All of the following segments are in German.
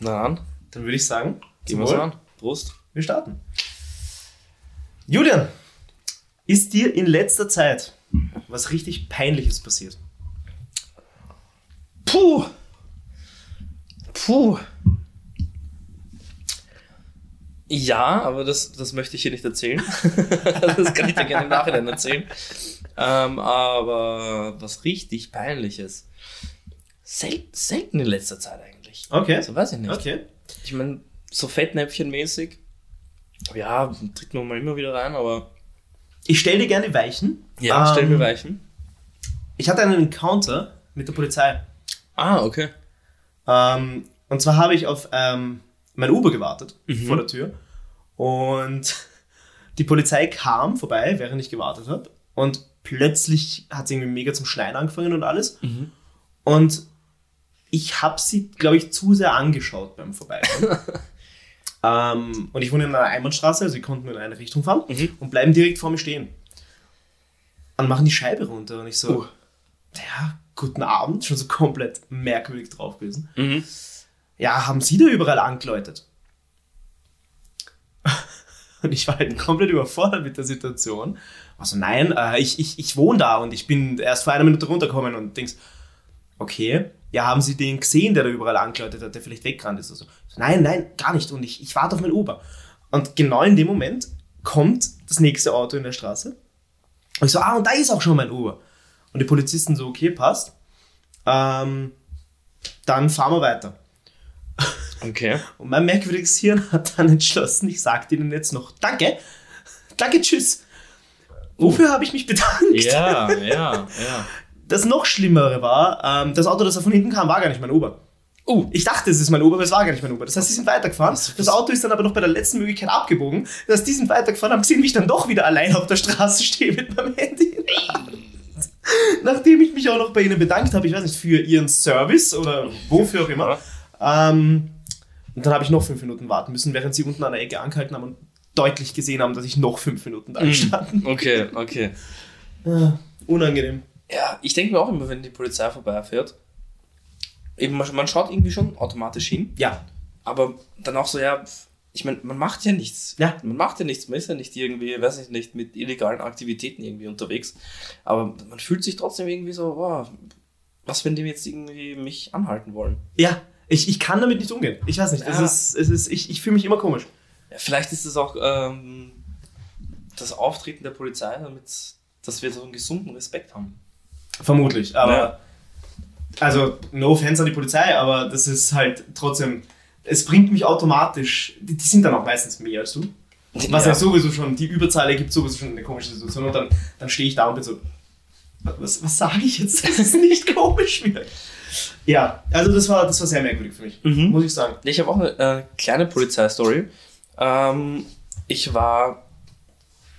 Na dann, Dann würde ich sagen, gehen wir an. Prost. wir starten. Julian, ist dir in letzter Zeit was richtig Peinliches passiert? Puh. Puh. Ja, aber das, das möchte ich hier nicht erzählen. das kann ich dir gerne im Nachhinein erzählen. Ähm, aber was richtig peinliches. Sel selten in letzter Zeit eigentlich. Okay. So weiß ich nicht. Okay. Ich meine, so Fettnäpfchenmäßig. Ja, tritt man mal immer wieder rein, aber. Ich stelle dir gerne Weichen. Ja, stell Ähm, mir Weichen. Ich hatte einen Encounter mit der Polizei. Ah, okay. Ähm, und zwar habe ich auf ähm, mein Uber gewartet Mhm. vor der Tür. Und die Polizei kam vorbei, während ich gewartet habe. Und plötzlich hat sie irgendwie mega zum Schneien angefangen und alles. Mhm. Und ich habe sie, glaube ich, zu sehr angeschaut beim Vorbeikommen. ähm, und ich wohne in einer Einbahnstraße, also sie konnten nur in eine Richtung fahren Mhm. und bleiben direkt vor mir stehen. Und machen die Scheibe runter. Und ich so, Uh. ja, guten Abend, schon so komplett merkwürdig drauf gewesen. Mhm. Ja, haben Sie da überall angeläutet? Und ich war halt komplett überfordert mit der Situation. Also nein, äh, ich, ich, ich wohne da und ich bin erst vor einer Minute runtergekommen und denkst, okay, ja, haben Sie den gesehen, der da überall angeläutet hat, der vielleicht weggerannt ist? Also, nein, nein, gar nicht. Und ich, ich warte auf mein Uber. Und genau in dem Moment kommt das nächste Auto in der Straße. Und ich so, ah, und da ist auch schon mein Uber. Und die Polizisten so, okay, passt. Ähm, dann fahren wir weiter. Okay. Und mein merkwürdiges Hirn hat dann entschlossen, ich sage ihnen jetzt noch Danke, danke, tschüss. Wofür habe ich mich bedankt? Ja, ja, ja. Das noch Schlimmere war, ähm, das Auto, das da von hinten kam, war gar nicht mein Uber. Oh, Ich dachte, es ist mein Uber, aber es war gar nicht mein Uber. Das heißt, sie sind weitergefahren. Das Auto ist dann aber noch bei der letzten Möglichkeit abgebogen. Das heißt, die sind weitergefahren, haben gesehen, wie ich dann doch wieder allein auf der Straße stehe mit meinem Handy. Nachdem ich mich auch noch bei ihnen bedankt habe, ich weiß nicht, für ihren Service oder wofür auch immer. Ähm, und dann habe ich noch fünf Minuten warten müssen, während sie unten an der Ecke angehalten haben und deutlich gesehen haben, dass ich noch fünf Minuten da stand. okay, okay. Ah, unangenehm. Ja, ich denke mir auch immer, wenn die Polizei vorbeifährt, eben man, man schaut irgendwie schon automatisch hin, Ja, aber dann auch so, ja, ich meine, man macht ja nichts. Ja. Man macht ja nichts, man ist ja nicht irgendwie, weiß ich nicht, mit illegalen Aktivitäten irgendwie unterwegs. Aber man fühlt sich trotzdem irgendwie so, wow, was, wenn die jetzt irgendwie mich anhalten wollen? ja. Ich, ich kann damit nicht umgehen. Ich weiß nicht. Es Ja. ist, es ist, ich, ich fühle mich immer komisch. Ja, vielleicht ist es auch ähm, das Auftreten der Polizei, damit dass wir so einen gesunden Respekt haben. Vermutlich. Aber Ja. also, no offense an die Polizei, aber das ist halt trotzdem. Es bringt mich automatisch. Die, die sind dann auch meistens mehr als du. Was ja. Ja. sowieso schon, die Überzahl ergibt sowieso schon eine komische Situation. Und dann, dann stehe ich da und bin so, was, was sage ich jetzt, dass es nicht komisch wird? Ja, also das war, das war sehr merkwürdig für mich, Mhm. muss ich sagen. Ich habe auch eine äh, kleine Polizeistory. Ähm, ich war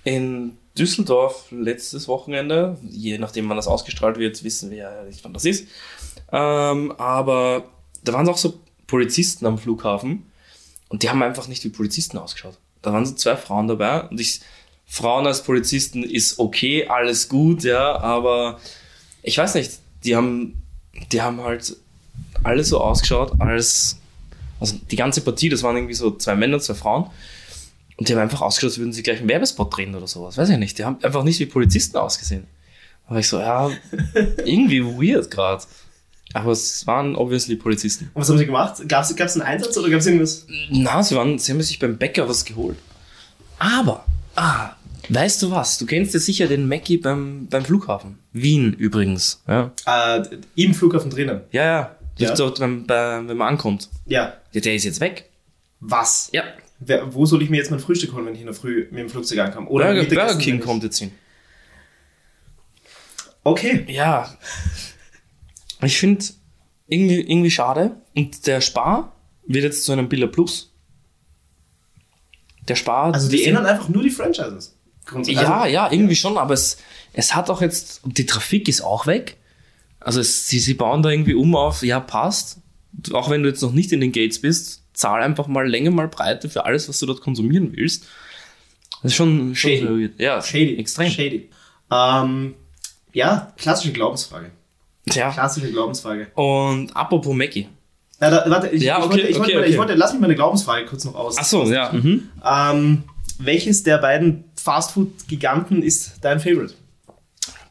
in Düsseldorf letztes Wochenende. Je nachdem, wann das ausgestrahlt wird, wissen wir ja nicht, wann das ist. Ähm, aber da waren auch so Polizisten am Flughafen und die haben einfach nicht wie Polizisten ausgeschaut. Da waren so zwei Frauen dabei und ich, Frauen als Polizisten ist okay, alles gut, ja, aber ich weiß nicht, die haben, die haben halt alle so ausgeschaut, als, also die ganze Partie, das waren irgendwie so zwei Männer, zwei Frauen. Und die haben einfach ausgeschaut, als würden sie gleich einen Werbespot drehen oder sowas. Weiß ich nicht. Die haben einfach nicht wie Polizisten ausgesehen. War ich so, ja, irgendwie weird gerade. Aber es waren obviously Polizisten. Und was haben sie gemacht? Gab es einen Einsatz oder gab es irgendwas? Na, sie, waren, sie haben sich beim Bäcker was geholt. Aber, ah, weißt du was? Du kennst ja sicher den Mackie beim, beim Flughafen. Wien übrigens. Ja, Äh, Im Flughafen drinnen. ja. ja. Ja. Dort, wenn, bei, wenn man ankommt. Ja. Ja, der ist jetzt weg. Was? Ja. Wer, wo soll ich mir jetzt mein Frühstück holen, wenn ich in der Früh mit dem Flugzeug ankomme? Oder Burger, Burger King kommt jetzt hin. Okay. Ja. Ich finde irgendwie, irgendwie schade. Und der Spar wird jetzt zu einem Billa Plus. Der Spar. Also die ändern einfach nur die Franchises. Grundsätzlich. Ja, Also, ja, irgendwie schon, aber es, es hat auch jetzt, die Trafik ist auch weg. Also es, sie, sie bauen da irgendwie um auf, ja, passt. Auch wenn du jetzt noch nicht in den Gates bist, zahl einfach mal Länge, mal Breite für alles, was du dort konsumieren willst. Das ist schon, Shady. weird. Ja, Shady. extrem. Shady. Ähm, ja, klassische Glaubensfrage. Ja. Klassische Glaubensfrage. Und apropos Mackie. Na, da, warte, ich, Ja, ich, okay, wollte, ich, okay, wollte, okay. ich wollte, lass mich meine Glaubensfrage kurz noch aus. Ach so, ja. Mhm. Ähm, welches der beiden Fastfood-Giganten ist dein Favorite?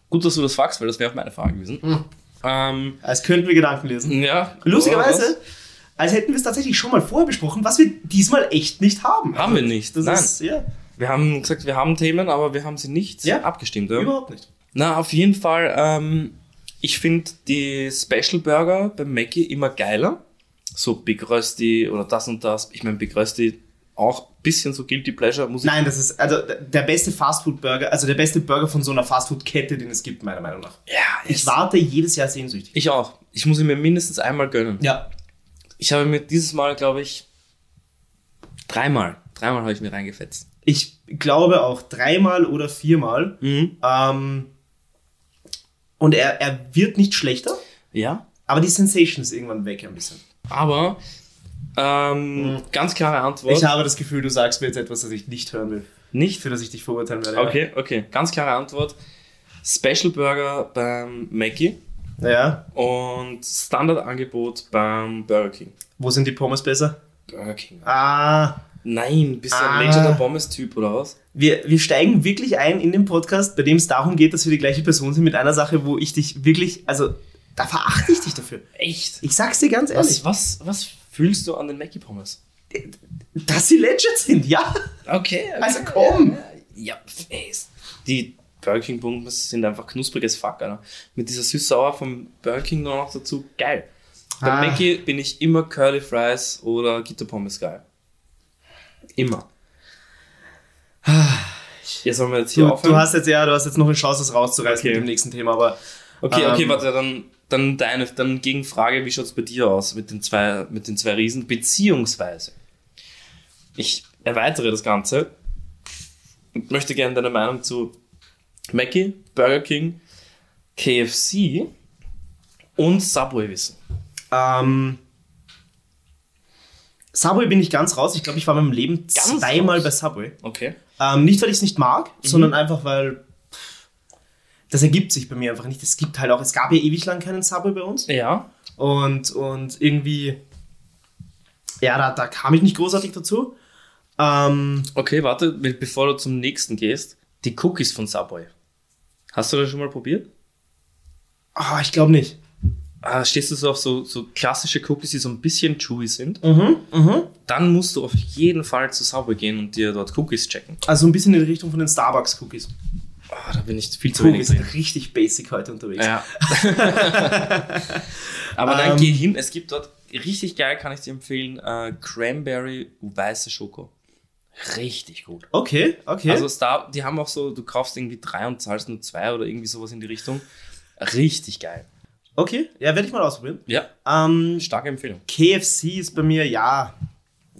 Gut, dass du das fragst, weil das wäre auch meine Frage gewesen. Ähm, Als könnten wir Gedanken lesen. ja. Lustigerweise, als hätten wir es tatsächlich schon mal vorher besprochen, was wir diesmal echt nicht haben. Haben wir nicht, Das nein. ist, ja, Wir haben gesagt, wir haben Themen, aber wir haben sie nicht Ja. abgestimmt. Ja? überhaupt nicht. Na, auf jeden Fall, ähm, ich finde die Special Burger beim Mackie immer geiler. So Big Rösti oder das und das. Ich meine, Big Rösti auch ein bisschen so Guilty Pleasure, muss ich Nein, das ist also der beste Fastfood-Burger, also der beste Burger von so einer Fastfood-Kette, den es gibt, meiner Meinung nach. Ja, Ich warte jedes Jahr sehnsüchtig. Ich auch. Ich muss ihn mir mindestens einmal gönnen. Ja. Ich habe mir dieses Mal, glaube ich, dreimal, dreimal habe ich mir reingefetzt. Ich glaube auch dreimal oder viermal. Mhm. Ähm, und er, er wird nicht schlechter, Ja. aber die Sensation ist irgendwann weg ein bisschen. Aber ähm, ganz klare Antwort. Ich habe das Gefühl, du sagst mir jetzt etwas, das ich nicht hören will. nicht. Für das ich dich verurteilen werde. Okay, okay. Ganz klare Antwort. Special Burger beim Mackie Ja. ja. und Standardangebot beim Burger King. Wo sind die Pommes besser? Burger King. Ah. Nein, bist du Ah. ein Legend of Pommes-Typ oder was? Wir, wir steigen wirklich ein in den Podcast, bei dem es darum geht, dass wir die gleiche Person sind mit einer Sache, wo ich dich wirklich, also da verachte ich dich dafür. Echt? Ich sag's dir ganz ehrlich, Was, was, was fühlst du an den Mackie Pommes? dass sie legit sind, ja. Okay. Also komm. Ja, ey, die Burger King Pommes sind einfach knuspriges Fuck, Alter. Mit dieser süß-sauer vom Burger King noch dazu, geil. Bei Ah. Mackie bin ich immer Curly Fries oder Gitterpommes geil. Immer. Jetzt sollen wir jetzt hier Du, aufhören. du hast jetzt ja, du hast jetzt noch eine Chance, das rauszureißen Okay. mit dem nächsten Thema, aber okay, okay, ähm, warte, dann, dann deine dann Gegenfrage, wie schaut es bei dir aus mit den zwei, mit den zwei Riesen? Beziehungsweise, ich erweitere das Ganze und möchte gerne deine Meinung zu Mackie, Burger King, KFC und Subway wissen. ähm, Subway bin ich ganz raus. Ich glaube, ich war in meinem Leben Ganz zweimal raus? bei Subway. Okay. Ähm, nicht, weil ich es nicht mag, Mhm. sondern einfach, weil das ergibt sich bei mir einfach nicht. Es gibt halt auch, es gab ja ewig lang keinen Subway bei uns. Ja. Und, und irgendwie, ja, da, da kam ich nicht großartig dazu. Ähm, Okay, warte, be- bevor du zum nächsten gehst, die Cookies von Subway. Hast du das schon mal probiert? ah, ich glaube nicht. Ah, stehst du so auf so, so klassische Cookies, die so ein bisschen chewy sind? Mhm, mhm. dann musst du auf jeden Fall zu Subway gehen und dir dort Cookies checken. Also ein bisschen in die Richtung von den Starbucks-Cookies. Ah, da bin ich viel zu wenig sind drin. richtig basic heute unterwegs. Ja. Aber dann Ähm. geh hin, es gibt dort richtig geil, kann ich dir empfehlen, äh, Cranberry weiße Schoko. Richtig gut. Okay, okay. Also Star, die haben auch so, du kaufst irgendwie drei und zahlst nur zwei oder irgendwie sowas in die Richtung. Richtig geil. okay, ja, werde ich mal ausprobieren. Ja, Ähm, starke Empfehlung. KFC ist bei mir, ja,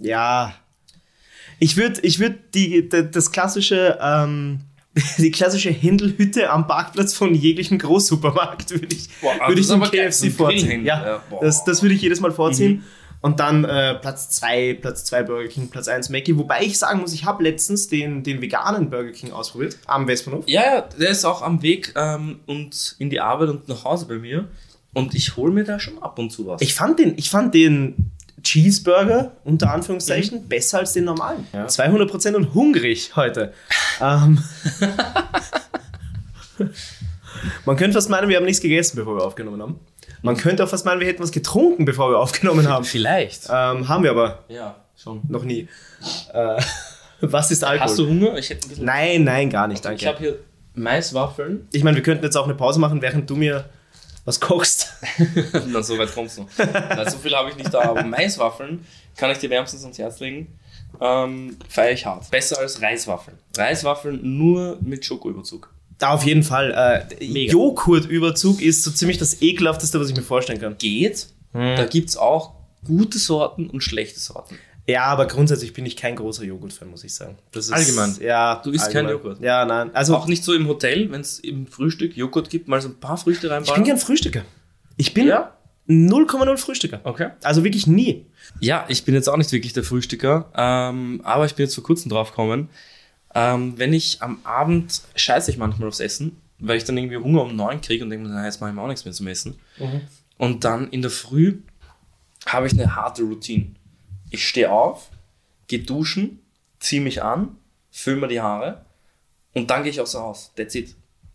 ja. Ich würde ich würd die, d- das klassische, ähm, die klassische Händelhütte am Parkplatz von jeglichem Großsupermarkt würde ich, Boah, würde ich dem geil, KFC vorziehen. Ja, ja, das, das würde ich jedes Mal vorziehen. Mhm. Und dann äh, Platz 2, Platz 2 Burger King, Platz 1 Mackie. Wobei ich sagen muss, ich habe letztens den, den veganen Burger King ausprobiert am Westbahnhof. Ja, ja, der ist auch am Weg ähm, und in die Arbeit und nach Hause bei mir. Und ich hole mir da schon ab und zu was. Ich fand den, ich fand den Cheeseburger, unter Anführungszeichen, besser als den normalen. Ja. 200% und hungrig heute. ähm, man könnte fast meinen, wir haben nichts gegessen, bevor wir aufgenommen haben. Man könnte auch fast meinen, wir hätten was getrunken, bevor wir aufgenommen haben. Vielleicht. Ähm, haben wir aber Ja, schon. noch nie. Äh, was ist Alkohol? Hast du Hunger? Ich hätte ein bisschen. Nein, nein, gar nicht, danke. Ich habe hier Maiswaffeln. Ich meine, wir könnten jetzt auch eine Pause machen, während du mir was kochst. Na, so weit kommst du. Nein, so viel habe ich nicht da. Aber Maiswaffeln kann ich dir wärmstens ans Herz legen. Ähm, Feiere ich hart. Besser als Reiswaffeln. Reiswaffeln nur mit Schokoüberzug. Da auf jeden Fall. Äh. Joghurtüberzug ist so ziemlich das ekelhafteste, was ich mir vorstellen kann. Geht. Da gibt es auch gute Sorten und schlechte Sorten. Ja, aber grundsätzlich bin ich kein großer Joghurt-Fan, muss ich sagen. Das ist, Allgemein? Ja. Du isst allgemein. Joghurt? Ja, nein. Also, Auch nicht so im Hotel, wenn es im Frühstück Joghurt gibt, mal so ein paar Früchte ich bin reinbauen. gern Frühstücker. Ich bin Ja? 0,0 Frühstücker. Okay. Also wirklich nie. Ja, ich bin jetzt auch nicht wirklich der Frühstücker, ähm, aber ich bin jetzt vor kurzem drauf gekommen, ähm, wenn ich am Abend scheiße ich manchmal aufs Essen, weil ich dann irgendwie Hunger um neun kriege und denke mir, na, jetzt mache ich mir auch nichts mehr zum Essen. Und dann in der Früh habe ich eine harte Routine. Ich stehe auf, gehe duschen, ziehe mich an, fülle mir die Haare und dann gehe ich auch so aus. That's it.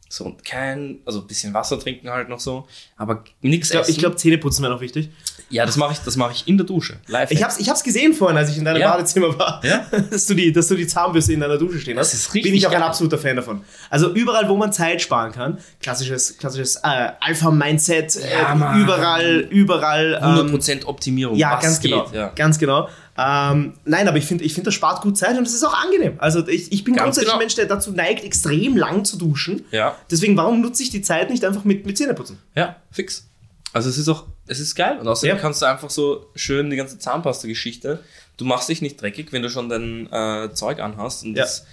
So, und kein, also ein bisschen Wasser trinken halt noch so, aber nichts Ich glaube, essen. glaub, Zähneputzen wäre noch wichtig. Ja, das mache ich, das mache ich in der Dusche. Live. Ich hab's, ich hab's gesehen vorhin, als ich in deinem Ja. Badezimmer war, Ja. dass, du die, dass du die Zahnbürste in deiner Dusche stehen hast. Das ist richtig Bin ich auch ein absoluter Fan davon. Also überall, wo man Zeit sparen kann, klassisches, klassisches äh, Alpha-Mindset, äh, überall, überall. Ähm, 100% Optimierung. ja, ganz genau. geht, Ja. Ganz genau. Ähm, nein, aber ich finde, ich find, das spart gut Zeit und es ist auch angenehm. Also ich, ich bin Ganz grundsätzlich genau. ein Mensch, der dazu neigt, extrem lang zu duschen. Ja. Deswegen, warum nutze ich die Zeit nicht einfach mit, mit Zähneputzen? Ja, fix. Also es ist auch, es ist geil. Und außerdem Ja. kannst du einfach so schön die ganze Zahnpasta-Geschichte, du machst dich nicht dreckig, wenn du schon dein äh, Zeug anhast. Und Ja. es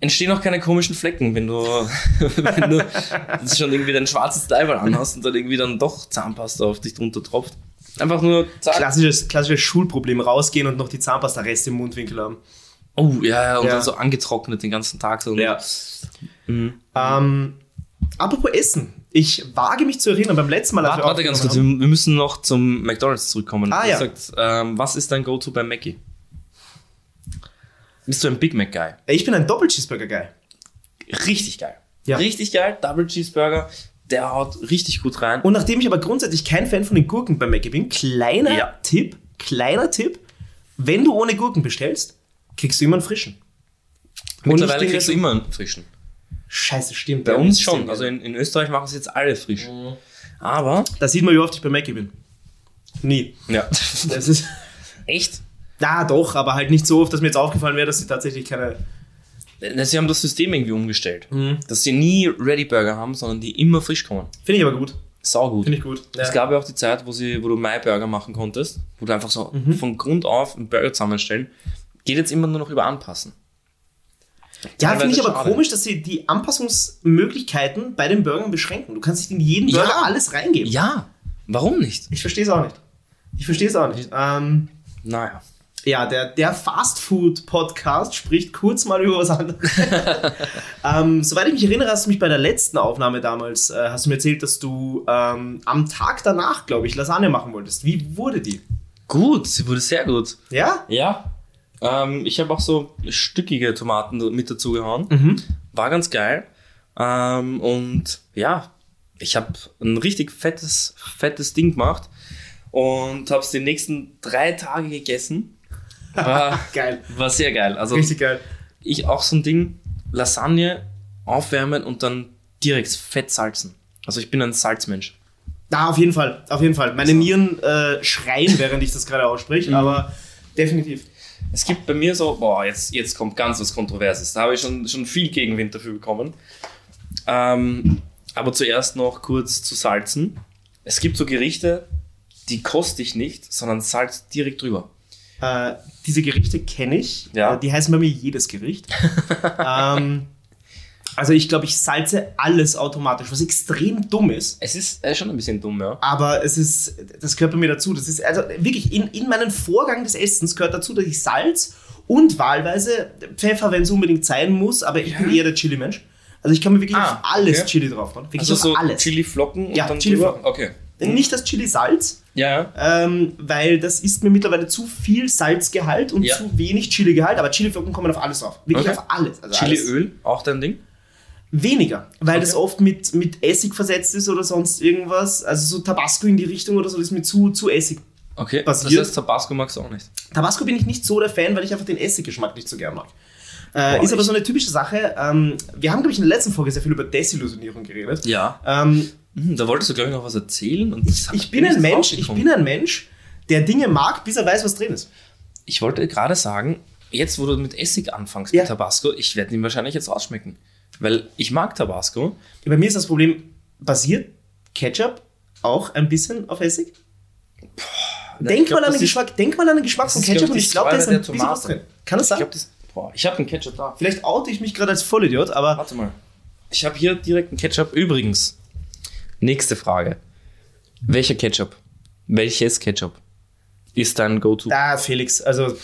entstehen auch keine komischen Flecken, wenn du, wenn du das schon irgendwie dein schwarzes Teil anhast und dann irgendwie dann doch Zahnpasta auf dich drunter tropft. Einfach nur zack. Klassisches, klassisches Schulproblem, rausgehen und noch die Zahnpasta-Reste im Mundwinkel haben. Oh, ja, ja, und Ja. dann so angetrocknet den ganzen Tag. So. Ja. Ähm, apropos Essen. Ich wage mich zu erinnern, beim letzten Mal, Warte, wir warte ganz kurz, aufgenommen wir, müssen noch zum McDonalds zurückkommen. Ah, ja. sagst, ähm, was ist dein Go-To beim Mackie? Bist du ein Big Mac-Guy? haben. Ich bin ein Doppel-Cheeseburger-Guy. Richtig geil. Ja. Richtig geil, Double Cheeseburger, der haut richtig gut rein. Und nachdem ich aber grundsätzlich kein Fan von den Gurken beim Mackie bin, kleiner Ja. Tipp, kleiner Tipp, wenn du ohne Gurken bestellst, kriegst du immer einen frischen. Mittlerweile kriegst du immer einen frischen. Scheiße, stimmt. Bei uns schon. Also in, in Österreich machen es jetzt alle frisch. Aber, da sieht man, wie oft ich bei Mackie bin. Nie. ja. Das ist. Echt? Ja, doch, aber halt nicht so oft, dass mir jetzt aufgefallen wäre, dass sie tatsächlich keine. Sie haben das System irgendwie umgestellt. Mhm. Dass sie nie Ready Burger haben, sondern die immer frisch kommen. Finde ich aber gut. Sau gut. Finde ich gut. Es gab ja auch die Zeit, wo, sie, wo du My Burger machen konntest, wo du einfach so Mhm. von Grund auf einen Burger zusammenstellen. Geht jetzt immer nur noch über Anpassen. Ja, finde ich aber schade. komisch, dass sie die Anpassungsmöglichkeiten bei den Burgern beschränken. Du kannst nicht in jeden Ja. Burger alles reingeben. Ja, warum nicht? Ich verstehe es auch nicht. Ich verstehe es auch nicht. Ähm, Naja. ja, der, der Fast Food Podcast spricht kurz mal über was anderes. ähm, soweit ich mich erinnere, hast du mich bei der letzten Aufnahme damals, äh, hast du mir erzählt, dass du ähm, am Tag danach, glaube ich, Lasagne machen wolltest. Wie wurde die? Gut, sie wurde sehr gut. Ja? Ja. Ähm, ich habe auch so stückige Tomaten mit dazu gehauen. Mhm. War ganz geil. Ähm, und ja, ich habe ein richtig fettes, fettes Ding gemacht und habe es die nächsten drei Tage gegessen. War, Geil. war sehr geil. Also Richtig geil. ich auch so ein Ding, Lasagne aufwärmen und dann direkt fett salzen. Also ich bin ein Salzmensch. Da, auf jeden Fall. Auf jeden Fall. Meine Nieren äh, schreien, während ich das gerade ausspreche, Mhm. aber definitiv. Es gibt bei mir so, boah, jetzt, jetzt kommt ganz was Kontroverses. Da habe ich schon, schon viel Gegenwind dafür bekommen. Ähm, aber zuerst noch kurz zu salzen. Es gibt so Gerichte, die koste ich nicht, sondern salz direkt drüber. Äh, diese Gerichte kenne ich. Ja. Äh, die heißen bei mir jedes Gericht. ähm, also ich glaube, ich salze alles automatisch, was extrem dumm ist. Es ist äh, schon ein bisschen dumm, ja. Aber es ist, das gehört bei mir dazu. Das ist also wirklich in, in meinen Vorgang des Essens gehört dazu, dass ich Salz und wahlweise Pfeffer, wenn es unbedingt sein muss, aber ich bin eher der Chili-Mensch. Also ich kann mir wirklich Ah, auf alles okay. Chili drauf machen. Wirklich Also auf so alles. Chili-Flocken und Ja, dann Chili-Flocken. Okay. Nicht das Chili-Salz, Ja, ja. ähm, weil das ist mir mittlerweile zu viel Salzgehalt und Ja. zu wenig Chili-Gehalt, aber Chiliflocken kommen auf alles drauf. Wirklich Okay. auf alles. Also alles. Chiliöl, auch dein Ding? Weniger, weil Okay. das oft mit, mit Essig versetzt ist oder sonst irgendwas. Also so Tabasco in die Richtung oder so, das ist mir zu, zu Essig. Okay. Basiert- Das heißt, Tabasco magst du auch nicht. Tabasco bin ich nicht so der Fan, weil ich einfach den Essiggeschmack nicht so gern mag. Äh, Boah, ist aber ich- so eine typische Sache. Ähm, wir haben, glaube ich, in der letzten Folge sehr viel über Desillusionierung geredet. Ja. Ähm, Hm, da wolltest du, glaube ich, noch was erzählen. Und das ich bin ein Mensch, ich bin ein Mensch, der Dinge mag, bis er weiß, was drin ist. Ich wollte gerade sagen, jetzt wo du mit Essig anfängst Ja. mit Tabasco, ich werde ihn wahrscheinlich jetzt rausschmecken. Weil ich mag Tabasco. Bei mir ist das Problem, basiert Ketchup auch ein bisschen auf Essig? Denk, Ich glaub, mal an den ist- Geschmack, denk mal an den Geschmack von ist, Ketchup ich, und ich glaube, da ist ein bisschen was drin. Kann das Ich sein? Boah, ich habe einen Ketchup da. Vielleicht oute ich mich gerade als Vollidiot, aber Warte mal. Ich habe hier direkt einen Ketchup. Übrigens, nächste Frage. Welcher Ketchup? Welches Ketchup ist dein Go-To? da, Felix, also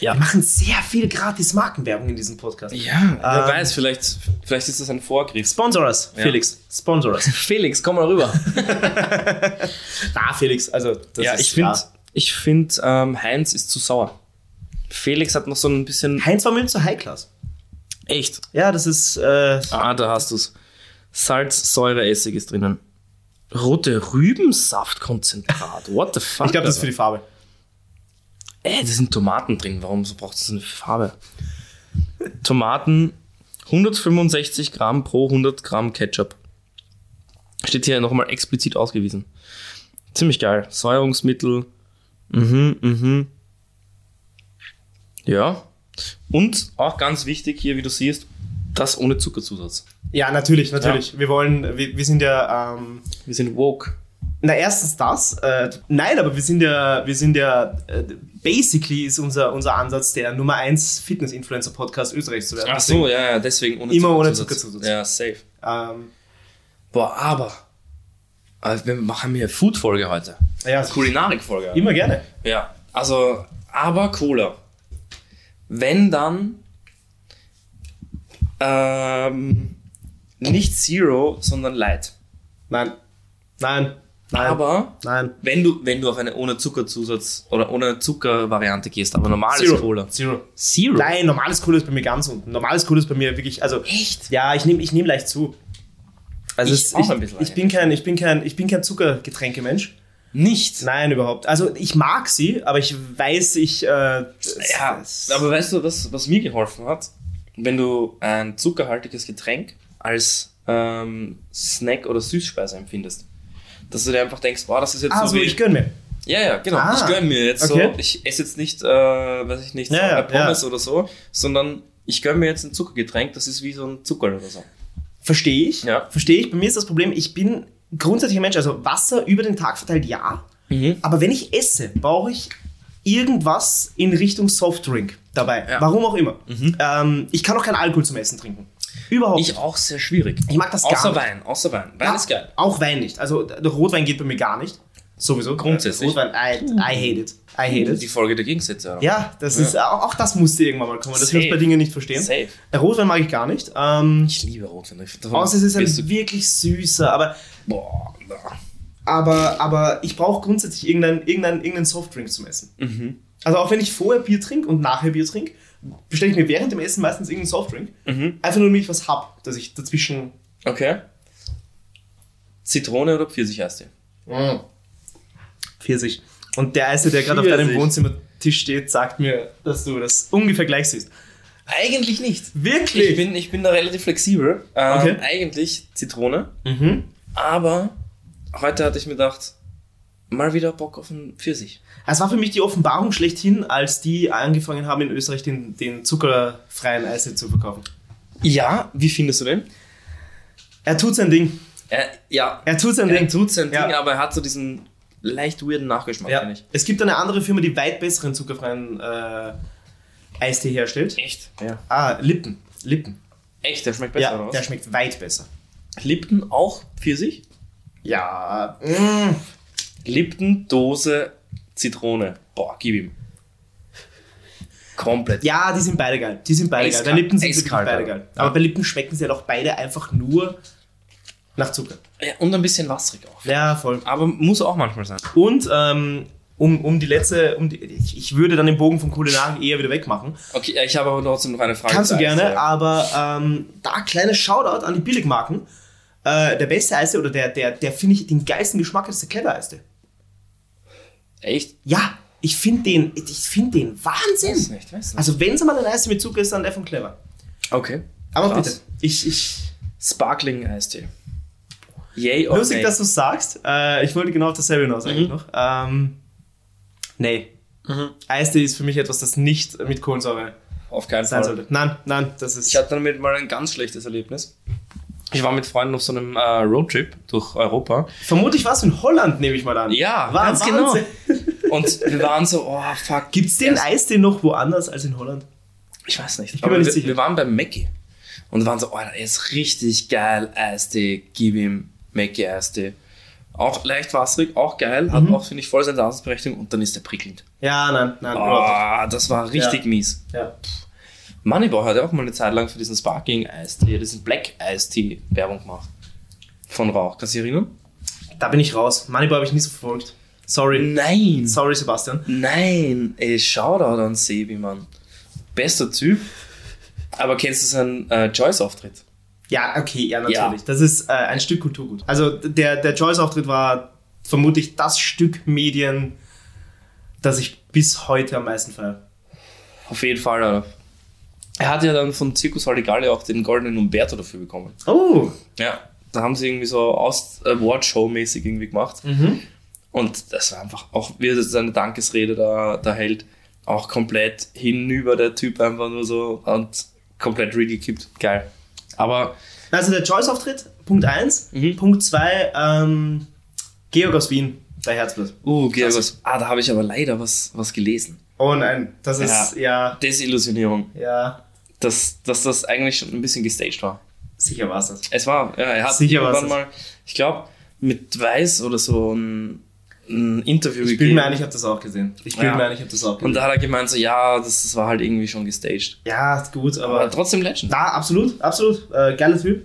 Ja. wir machen sehr viel gratis Markenwerbung in diesem Podcast. Ja, wer Ähm, weiß, vielleicht, vielleicht ist das ein Vorgriff. Sponsor us, Ja. Felix. Sponsor us. Felix, komm mal rüber. Na, Felix, also das ja, ist, ich finde, Ich finde, ähm, Heinz ist zu sauer. Felix hat noch so ein bisschen. Heinz war mir zu High Class. Echt? Ja, das ist. Äh, Ah, da hast du's. Salz, Säure, Essig ist drinnen. Rote Rübensaftkonzentrat. What the fuck? ich glaube, das ist für die Farbe. Ey, da sind Tomaten drin. Warum so braucht es eine Farbe? Tomaten 165 Gramm pro 100 Gramm Ketchup. Steht hier nochmal explizit ausgewiesen. Ziemlich geil. Säuerungsmittel. Mhm, mhm. Ja. Und auch ganz wichtig hier, wie du siehst, das ohne Zuckerzusatz. Ja, natürlich, natürlich. Wir wollen, wir, wir sind ja. Ähm, Wir sind woke. na, erstens das. Äh, nein, aber wir sind ja, wir sind ja. Äh, basically ist unser, unser Ansatz, der Nummer 1 Fitness-Influencer-Podcast Österreichs zu werden. Ach so, ja, ja, deswegen ohne Immer ohne Zuckerzusatz. Ja, safe. Ähm, Boah, aber. Wir machen hier Food-Folge heute. ja, Kulinarik-Folge. immer gerne. Ja, also, aber Cola. Wenn dann ähm, nicht Zero, sondern Light. Nein. Nein. Nein. Aber Nein. wenn du, wenn du auf eine ohne Zuckerzusatz oder ohne Zuckervariante gehst, aber normales Zero. Cola. Zero. Zero? Nein, normales Cola ist bei mir ganz unten. Normales Cola ist bei mir wirklich, also. Echt? Ja, ich nehme ich nehm leicht zu. Also Ich es, auch ich, ein bisschen ich bin kein, ich bin kein, ich bin kein Zuckergetränkemensch. Nicht? Nein, überhaupt. Also ich mag sie, aber ich weiß, ich. Äh, Ja, aber weißt du, was, was mir geholfen hat? Wenn du ein zuckerhaltiges Getränk als ähm, Snack oder Süßspeise empfindest. Dass du dir einfach denkst, boah, das ist jetzt Ah, so so, wie... ich gönn mir. ja, ja, genau. Ah, ich gönn mir jetzt okay. so, ich esse jetzt nicht, äh, weiß ich nicht, Ja, ja, Pommes ja. oder so, sondern ich gönn mir jetzt ein Zuckergetränk, das ist wie so ein Zucker oder so. Verstehe ich. Ja. Verstehe ich. Bei mir ist das Problem, ich bin grundsätzlich ein Mensch, also Wasser über den Tag verteilt, ja. Mhm. Aber wenn ich esse, brauche ich irgendwas in Richtung Softdrink dabei. Ja. Mhm. Warum auch immer. Ähm, ich kann auch keinen Alkohol zum Essen trinken. Überhaupt Ich auch sehr schwierig. Ich mag das gar Außer nicht. Wein, außer Wein. Wein Ja, ist geil. Auch Wein nicht. Also der Rotwein geht bei mir gar nicht. Sowieso. Grundsätzlich. Rotwein, I, I hate it. I hate it. Die Folge der Gegensätze. Ja, das ist auch, auch das musste irgendwann mal kommen. Das Safe. du bei Dingen nicht verstehen. Safe. Der Rotwein mag ich gar nicht. Ähm, Ich liebe Rotwein. Außer es ist ein wirklich süßer, aber, Boah, aber, aber ich brauche grundsätzlich irgendeinen irgendein, irgendein Softdrink zum Essen. Mhm. Also auch wenn ich vorher Bier trinke und nachher Bier trinke, bestelle ich mir während dem Essen meistens irgendeinen Softdrink. Mhm. Einfach nur, damit ich was hab, dass ich dazwischen. Okay. Zitrone oder Pfirsicheistee? Pfirsich. Und der Eiste, der gerade auf deinem. Wohnzimmertisch steht, sagt mir, dass du das ungefähr gleich siehst. Eigentlich nicht. Wirklich? Ich bin, ich bin da relativ flexibel. Ähm, Okay. Eigentlich Zitrone. Mhm. Aber heute hatte ich mir gedacht, mal wieder Bock auf einen Pfirsich. Es war für mich die Offenbarung schlechthin, als die angefangen haben, in Österreich den, den zuckerfreien Eistee zu verkaufen. Ja, wie findest du den? Er tut sein Ding. Er, ja, Er tut sein er Ding. tut sein Ja. Ding, aber er hat so diesen leicht weirden Nachgeschmack, Ja. finde ich. Es gibt eine andere Firma, die weit besseren zuckerfreien äh, Eistee herstellt. Echt? Ja. Ah, Lippen. Lippen. Echt, der schmeckt besser, ja, oder was? der schmeckt weit besser. Lipton auch Pfirsich? Ja. Mm. Lipton, Dose, Zitrone. Boah, gib ihm. Komplett. Ja, die sind beide geil. Die sind beide Eiskalt- geil. Bei Lippen sind eiskalt, beide geil. Aber bei Lippen schmecken sie halt auch beide einfach nur nach Zucker. Ja, und ein bisschen wasserig auch. Ja, voll. Aber muss auch manchmal sein. Und ähm, um, um die letzte, um die, ich, ich würde dann den Bogen vom Kulinarik eher wieder wegmachen. Okay, ich habe aber trotzdem noch eine Frage. Kannst du Eis, gerne, ja. aber ähm, da kleines Shoutout an die Billigmarken. Äh, der beste Eistee oder der, der, der finde ich den geilsten Geschmack ist der Clever Eistee. Echt? Ja, ich finde den, ich finde den Weiß Wahnsinn. nicht, weiß nicht. Also wenn es mal ein Eistee mit Zucker ist, dann der von Clever. okay. Aber Krass. bitte, ich, ich, Sparkling Eistee. Yay or lustig, nay? dass du sagst. Äh, ich wollte genau auf dasselbe hinaus eigentlich Mhm. noch. Ähm, nee. Eistee ist für mich etwas, das nicht mit Kohlensäure Auf keinen sein Fall. sollte. Nein, nein, das ist. Ich hatte damit mal ein ganz schlechtes Erlebnis. Ich war mit Freunden auf so einem äh, Roadtrip durch Europa. Vermutlich warst du in Holland, nehme ich mal an. Ja, War ganz genau. Und wir waren so, oh fuck. Gibt's den Erst- Eistee noch woanders als in Holland? Ich weiß nicht. bin mir aber nicht wir, sicher. wir waren beim Mackie. Und waren so, oh, er ist richtig geil, Eistee, gib ihm Mackie Eistee. Auch leicht wasserig, auch geil, hat Mhm. auch, finde ich, voll seine Daseinsberechtigung und dann ist er prickelnd. Ja, nein, nein. Oh, das war richtig Ja. mies. Ja. Moneyboy hat ja auch mal eine Zeit lang für diesen Sparking Eistee, diesen Black Eistee Werbung gemacht. Von Rauch. Kannst du dich erinnern? Da bin ich raus. Moneyboy habe ich nie so verfolgt. Sorry. Nein. Sorry, Sebastian. Nein. Ey, Shoutout an Sebi, Mann. Bester Typ. Aber kennst du seinen äh, Joyce-Auftritt? Ja, okay, ja, natürlich. Das ist äh, ein Stück Kulturgut. Also der, der Joyce-Auftritt war vermutlich das Stück Medien, das ich bis heute am meisten feiere. Auf jeden Fall. Alter. Er hat ja dann von Circus Halligalli auch den goldenen Umberto dafür bekommen. Oh, Ja. Da haben sie irgendwie so aus Awardshow-mäßig irgendwie gemacht. Und das war einfach auch, wie er seine Dankesrede da, da hält, auch komplett hinüber der Typ einfach nur so und komplett gekippt. Geil. Aber also der Joyce-Auftritt, Punkt 1. Mhm. Punkt 2, ähm, Georg aus Wien, bei Herzblatt. Uh, Georgos. Ah, da habe ich aber leider was, was gelesen. Oh nein, das ist, ja, Desillusionierung. ja, Dass, dass das eigentlich schon ein bisschen gestaged war. sicher war es das. Es war, ja, er hat Sicher irgendwann mal, ich glaube, mit Weiß oder so ein, ein Interview Ich bin mir ein, ich habe das auch gesehen. Ich bin Ja. mir ein, ich habe das auch gesehen. Und da hat er gemeint, so, ja, das, das war halt irgendwie schon gestaged. ja, gut, Aber aber... trotzdem Legend. Da, absolut, absolut. Äh, geiler Typ.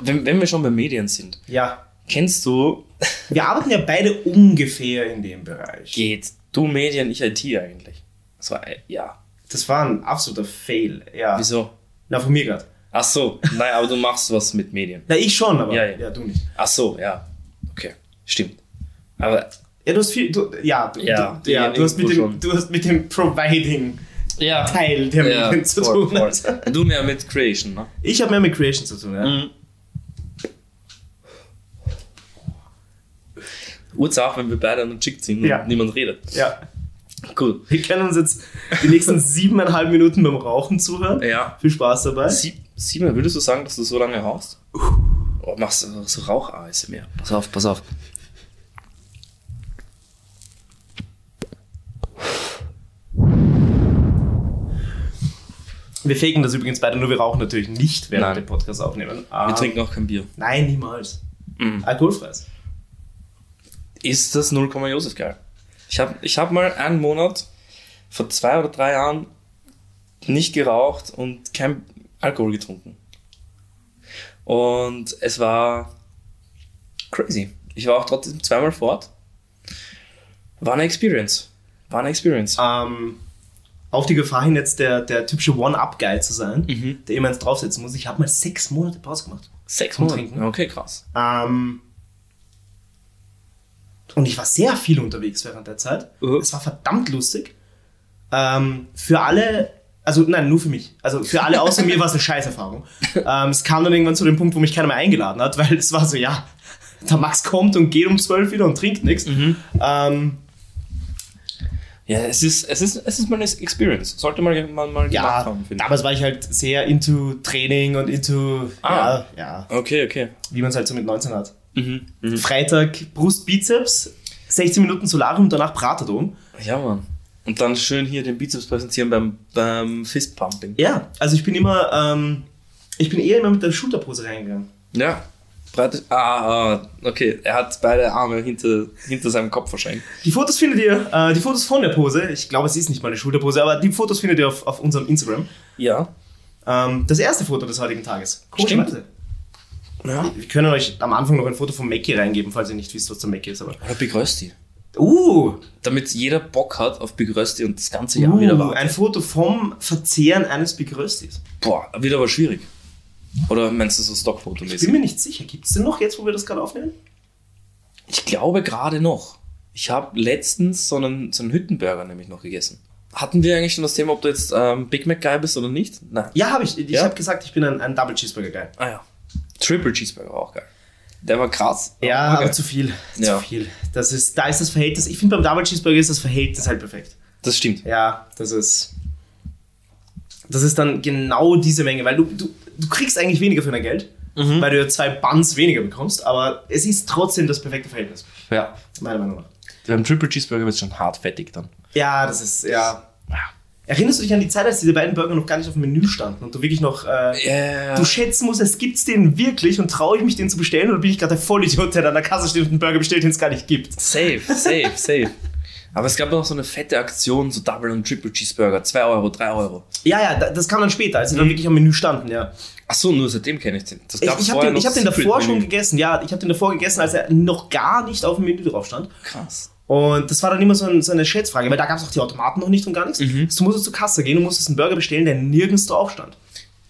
Wenn, wenn wir schon bei Medien sind, Ja. kennst du, Wir arbeiten ja beide ungefähr in dem Bereich. geht du Medien, ich IT eigentlich? So, äh, ja. Das war ein absoluter Fail. Ja. Wieso? Na, von mir gerade. Ach so, nein, aber du machst was mit Medien. Na, ich schon, aber Ja, ja, ja. du nicht. Ach so, ja. Okay, stimmt. Aber Ja, du hast viel. Du, ja, du, Ja, du, ja, du, hast mit dem, schon. du hast mit dem Providing Teil der ja, Medien zu voll, tun. voll. Du mehr mit Creation, ne? Ich habe mehr mit Creation zu tun, ja. Mhm. Auch, wenn wir beide an den Chick ziehen und Ja. niemand redet. Ja. Cool. Wir können uns jetzt die nächsten siebeneinhalb Minuten beim Rauchen zuhören. Ja. Viel Spaß dabei. Sie, Simon, würdest du sagen, dass du so lange rauchst? Oh, machst du so Rauch-ASMR? Pass auf, pass auf. Wir faken das übrigens beide, nur wir rauchen natürlich nicht, während Nein. wir Podcast aufnehmen. Wir Ah, trinken auch kein Bier. Nein, niemals. Mhm. Alkoholfreies. Ist das 0, Josef geil? Ich habe ich hab mal einen Monat vor zwei oder drei Jahren nicht geraucht und kein Alkohol getrunken. Und es war crazy. Ich war auch trotzdem zweimal fort. War eine Experience. War eine Experience. Ähm, auf die Gefahr hin, jetzt der, der typische One-Up-Guy zu sein, Mhm. der immer eins draufsetzen muss. Ich habe mal sechs Monate Pause gemacht. Sechs Monate. Okay, krass. Ähm, und ich war sehr viel unterwegs während der Zeit. Uh. Es war verdammt lustig. Ähm, für alle, also nein, nur für mich. Also für alle außer mir war es eine Scheißerfahrung. Ähm, es kam dann irgendwann zu dem Punkt, wo mich keiner mehr eingeladen hat, weil es war so, ja, der Max kommt und geht um zwölf wieder und trinkt nichts. Mhm. Ähm, Ja, es ist, es ist, es ist mal eine Experience. Sollte man mal, mal gemacht ja, haben, finde damals war ich halt sehr into Training und into, Ah. ja, ja, Okay, okay. wie man es halt so mit 19 hat. Mhm. Mhm. Freitag Brust, Bizeps, 16 Minuten Solarium, danach Braterdom. Ja, Mann. Und dann schön hier den Bizeps präsentieren beim, beim Fistpumping. Ja, also ich bin immer, ähm, ich bin eher immer mit der Schulterpose reingegangen. Ja. Breite, ah, ah, okay. Er hat beide Arme hinter, hinter seinem Kopf wahrscheinlich. Die Fotos findet ihr, äh, die Fotos von der Pose, ich glaube, es ist nicht mal eine Schulterpose, aber die Fotos findet ihr auf, auf unserem Instagram. Ja. Ähm, das erste Foto des heutigen Tages. Stimmt. Ja. Wir können euch am Anfang noch ein Foto von Mackie reingeben, falls ihr nicht wisst, was der Mackie ist. Aber. Oder Big Rösti. Uh, Damit jeder Bock hat auf Big Rösti und das ganze Jahr wieder uh wartet. ein Foto vom Verzehren eines Big Röstis. Boah, wird aber schwierig. Oder meinst du so Ich bin mir nicht sicher. Gibt es denn noch jetzt, wo wir das gerade aufnehmen? Ich glaube gerade noch. Ich habe letztens so einen, so einen Hüttenburger nämlich noch gegessen. Hatten wir eigentlich schon das Thema, ob du jetzt ähm, Big Mac Guy bist oder nicht? Nein. Ja, habe ich. Ich Ja? habe gesagt, ich bin ein, ein Double Cheeseburger Guy. Ah ja. Triple Cheeseburger war auch geil. Der war krass. Ja, war aber zu viel. Ja. Zu viel. Das ist, da ist das Verhältnis. Ich finde beim Double Cheeseburger ist das Verhältnis halt perfekt. Das stimmt. Ja, das ist. Das ist dann genau diese Menge, weil du, du, du kriegst eigentlich weniger für dein Geld, Mhm. weil du ja zwei Buns weniger bekommst, aber es ist trotzdem das perfekte Verhältnis, Ja. meiner Meinung nach. Beim Triple Cheeseburger wird es schon hart fettig dann. Ja, das ist, ja. Erinnerst du dich an die Zeit, als diese beiden Burger noch gar nicht auf dem Menü standen und du wirklich noch. Äh, Ja. Du schätzen musst, es gibt's den wirklich und traue ich mich, den zu bestellen oder bin ich gerade der Vollidiot, der da an der Kasse steht und einen Burger bestellt, den es gar nicht gibt? Safe, safe, safe. Aber es gab noch so eine fette Aktion, so Double und Triple Cheeseburger. 2 Euro, 3 Euro. Ja, ja, da- das kam dann später, als sie dann wirklich am Menü standen, ja. Ach so, nur seitdem kenne ich den. Das Ich, gab's ich habe vorher den, ich hab den davor Secret schon Menü. gegessen, ja, ich habe den davor gegessen, als er noch gar nicht auf dem Menü drauf stand. Krass. Und das war dann immer so, ein, so eine Schätzfrage, weil da gab es auch die Automaten noch nicht und gar nichts. Mhm. Du musstest zur Kasse gehen und musstest einen Burger bestellen, der nirgends drauf stand.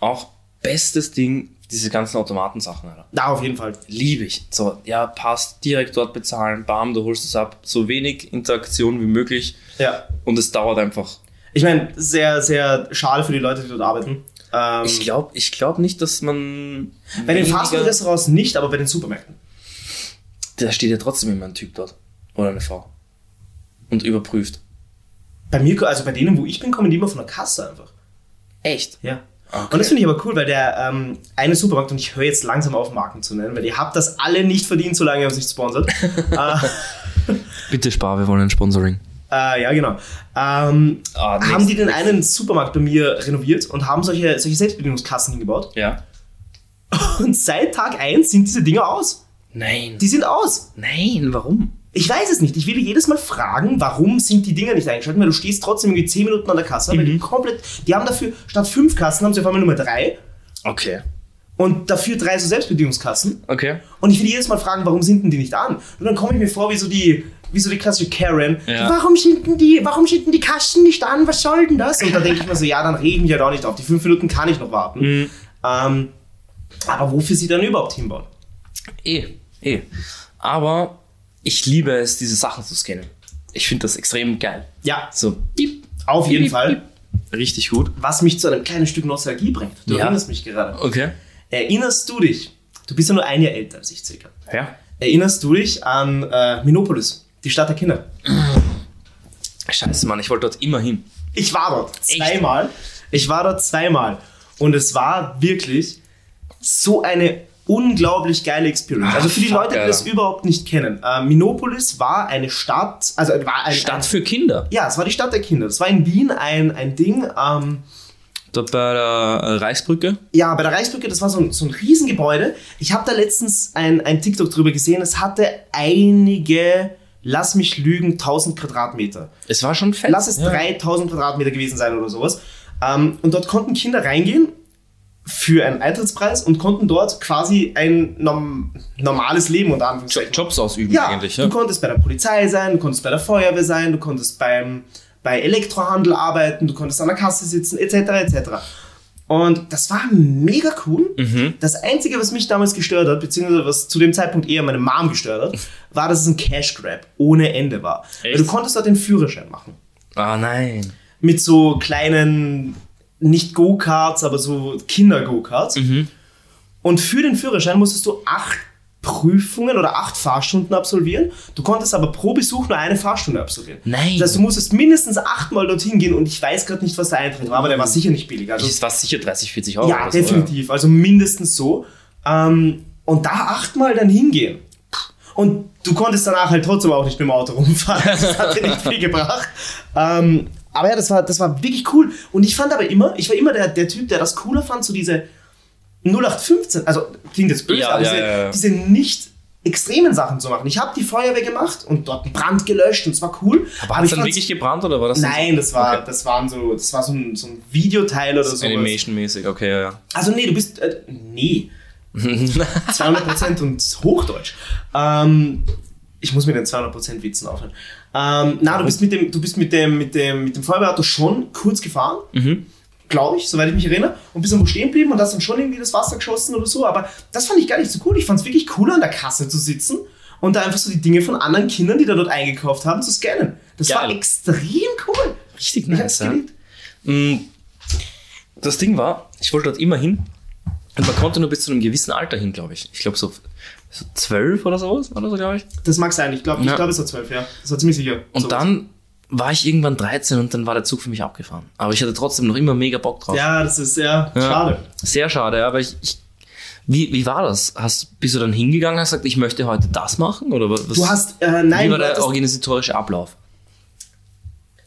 Auch bestes Ding, diese ganzen Automatensachen, Alter. Da auf jeden Fall. Liebe ich. So, ja, passt, direkt dort bezahlen, bam, du holst es ab. So wenig Interaktion wie möglich. Ja. Und es dauert einfach. Ich meine, sehr, sehr schade für die Leute, die dort arbeiten. Ähm, Ich glaube ich glaub nicht, dass man. bei den Fastfood-Restaurants nicht, aber bei den Supermärkten. Da steht ja trotzdem immer ein Typ dort. Oder eine Frau. Und überprüft. Bei mir, also bei denen, wo ich bin, kommen die immer von der Kasse einfach. Echt? Ja. Okay. Und das finde ich aber cool, weil der ähm, eine Supermarkt, und ich höre jetzt langsam auf, Marken zu nennen, weil ihr habt das alle nicht verdient, solange ihr uns nicht sponsert. äh, Bitte spar, wir wollen ein Sponsoring. äh, ja, genau. Ähm, Ah, haben die den einen Supermarkt bei mir renoviert und haben solche, solche Selbstbedienungskassen hingebaut. Ja? Und seit Tag 1 sind diese Dinger aus. Nein. Die sind aus. Nein, warum? Ich weiß es nicht. Ich will jedes Mal fragen, warum sind die Dinger nicht eingeschaltet, weil du stehst trotzdem irgendwie 10 Minuten an der Kasse, weil Mhm. die komplett, die haben dafür, statt fünf Kassen haben sie auf einmal Nummer drei Okay. und dafür drei so Selbstbedienungskassen. Okay. Und ich will jedes Mal fragen, warum sind denn die nicht an? Und dann komme ich mir vor wie so die, wie so die klassische Karen. Ja. Warum sind denn die, warum sind denn die Kasten nicht an? Was soll denn das? Und da denke ich mir so, ja, dann regen wir da auch nicht auf. Die fünf Minuten kann ich noch warten. Mhm. Ähm, aber wofür sie dann überhaupt hinbauen? Eh, eh. Aber ich liebe es, diese Sachen zu scannen. Ich finde das extrem geil. Ja, So, piep, auf jeden piep, Fall. piep. Richtig gut. Was mich zu einem kleinen Stück Nostalgie bringt. Du Ja. erinnerst mich gerade. Okay. Erinnerst du dich, du bist ja nur ein Jahr älter als ich circa, Ja. erinnerst du dich an äh, Minopolis, die Stadt der Kinder? Scheiße, Mann, ich wollte dort immer hin. Ich war dort Echt? zweimal. Ich war dort zweimal. Und es war wirklich so eine unglaublich geile Experience. Ah, also für die fuck, Leute, die das Alter. überhaupt nicht kennen. Äh, Minopolis war eine Stadt, also war ein, Stadt ein, für Kinder. ja, es war die Stadt der Kinder. Es war in Wien ein, ein Ding. Ähm, Dort bei der äh, Reichsbrücke. ja, bei der Reichsbrücke, das war so ein, so ein Riesengebäude. Ich habe da letztens ein, ein TikTok drüber gesehen. Es hatte einige, lass mich lügen, 1000 Quadratmeter. Es war schon fett. Lass es ja. 3000 Quadratmeter gewesen sein oder sowas. Ähm, und dort konnten Kinder reingehen für einen Eintrittspreis und konnten dort quasi ein norm normales Leben unter Jo- Anführungszeichen. Jobs ausüben Ja, eigentlich. du Ja? konntest bei der Polizei sein, du konntest bei der Feuerwehr sein, du konntest beim, bei Elektrohandel arbeiten, du konntest an der Kasse sitzen, etc. etc. Und das war mega cool. Mhm. Das Einzige, was mich damals gestört hat, beziehungsweise was zu dem Zeitpunkt eher meine Mom gestört hat, war, dass es ein Cash Grab ohne Ende war. Weil du konntest dort den Führerschein machen Ah, nein. mit so kleinen, nicht Go-Karts, aber so Kinder-Go-Karts. Mhm. Und für den Führerschein musstest du acht Prüfungen oder acht Fahrstunden absolvieren. Du konntest aber pro Besuch nur eine Fahrstunde absolvieren. Nein. Das heißt, du musstest mindestens achtmal dorthin gehen und ich weiß gerade nicht, was der Eintritt war, aber der war sicher nicht billig. Also, Das war sicher 30, 40 Euro. ja, oder so, definitiv. Also mindestens so. Ähm, und da achtmal dann hingehen. Und du konntest danach halt trotzdem auch nicht mit dem Auto rumfahren. Das hat dir nicht viel gebracht. Ähm, aber ja, das war, das war wirklich cool. Und ich fand aber immer, ich war immer der, der Typ, der das cooler fand, so diese 0815, also klingt jetzt böse, Ja, aber ja, diese, ja, diese nicht extremen Sachen zu machen. Ich habe die Feuerwehr gemacht und dort einen Brand gelöscht und es war cool. Aber hat es dann wirklich gebrannt oder war das Nein, das war, Okay. das waren so, das war so ein, so ein Videoteil oder so so. Animation-mäßig? Okay, ja, ja. Also nee, du bist. Äh, nee. 200% und Hochdeutsch. Ähm, ich muss mit den 200% Witzen aufhören. Ähm, na, du bist mit dem, du bist mit dem, mit dem, mit dem Feuerwehrauto schon kurz gefahren, Mhm. glaube ich, soweit ich mich erinnere, und bist irgendwo stehen geblieben und hast dann schon irgendwie das Wasser geschossen oder so. Aber das fand ich gar nicht so cool. Ich fand es wirklich cool, an der Kasse zu sitzen und da einfach so die Dinge von anderen Kindern, die da dort eingekauft haben, zu scannen. Das war Geil. extrem cool. Richtig nice, ja. Mm, Das Ding war, ich wollte dort immer hin und man konnte nur bis zu einem gewissen Alter hin, glaube ich. Ich glaube so, so zwölf oder sowas, oder so, glaube ich. Das mag sein. Ich glaube, ich Ja. glaube, es war zwölf, ja. Das war ziemlich sicher. Und So. dann war ich irgendwann 13 und dann war der Zug für mich abgefahren. Aber ich hatte trotzdem noch immer mega Bock drauf. Ja, das ist ja, Ja. schade. Sehr schade, aber ich, ich wie, wie war das? Hast, bist du dann hingegangen und hast gesagt, ich möchte heute das machen? Oder was? Du hast, äh, nein, wie war der organisatorische Ablauf?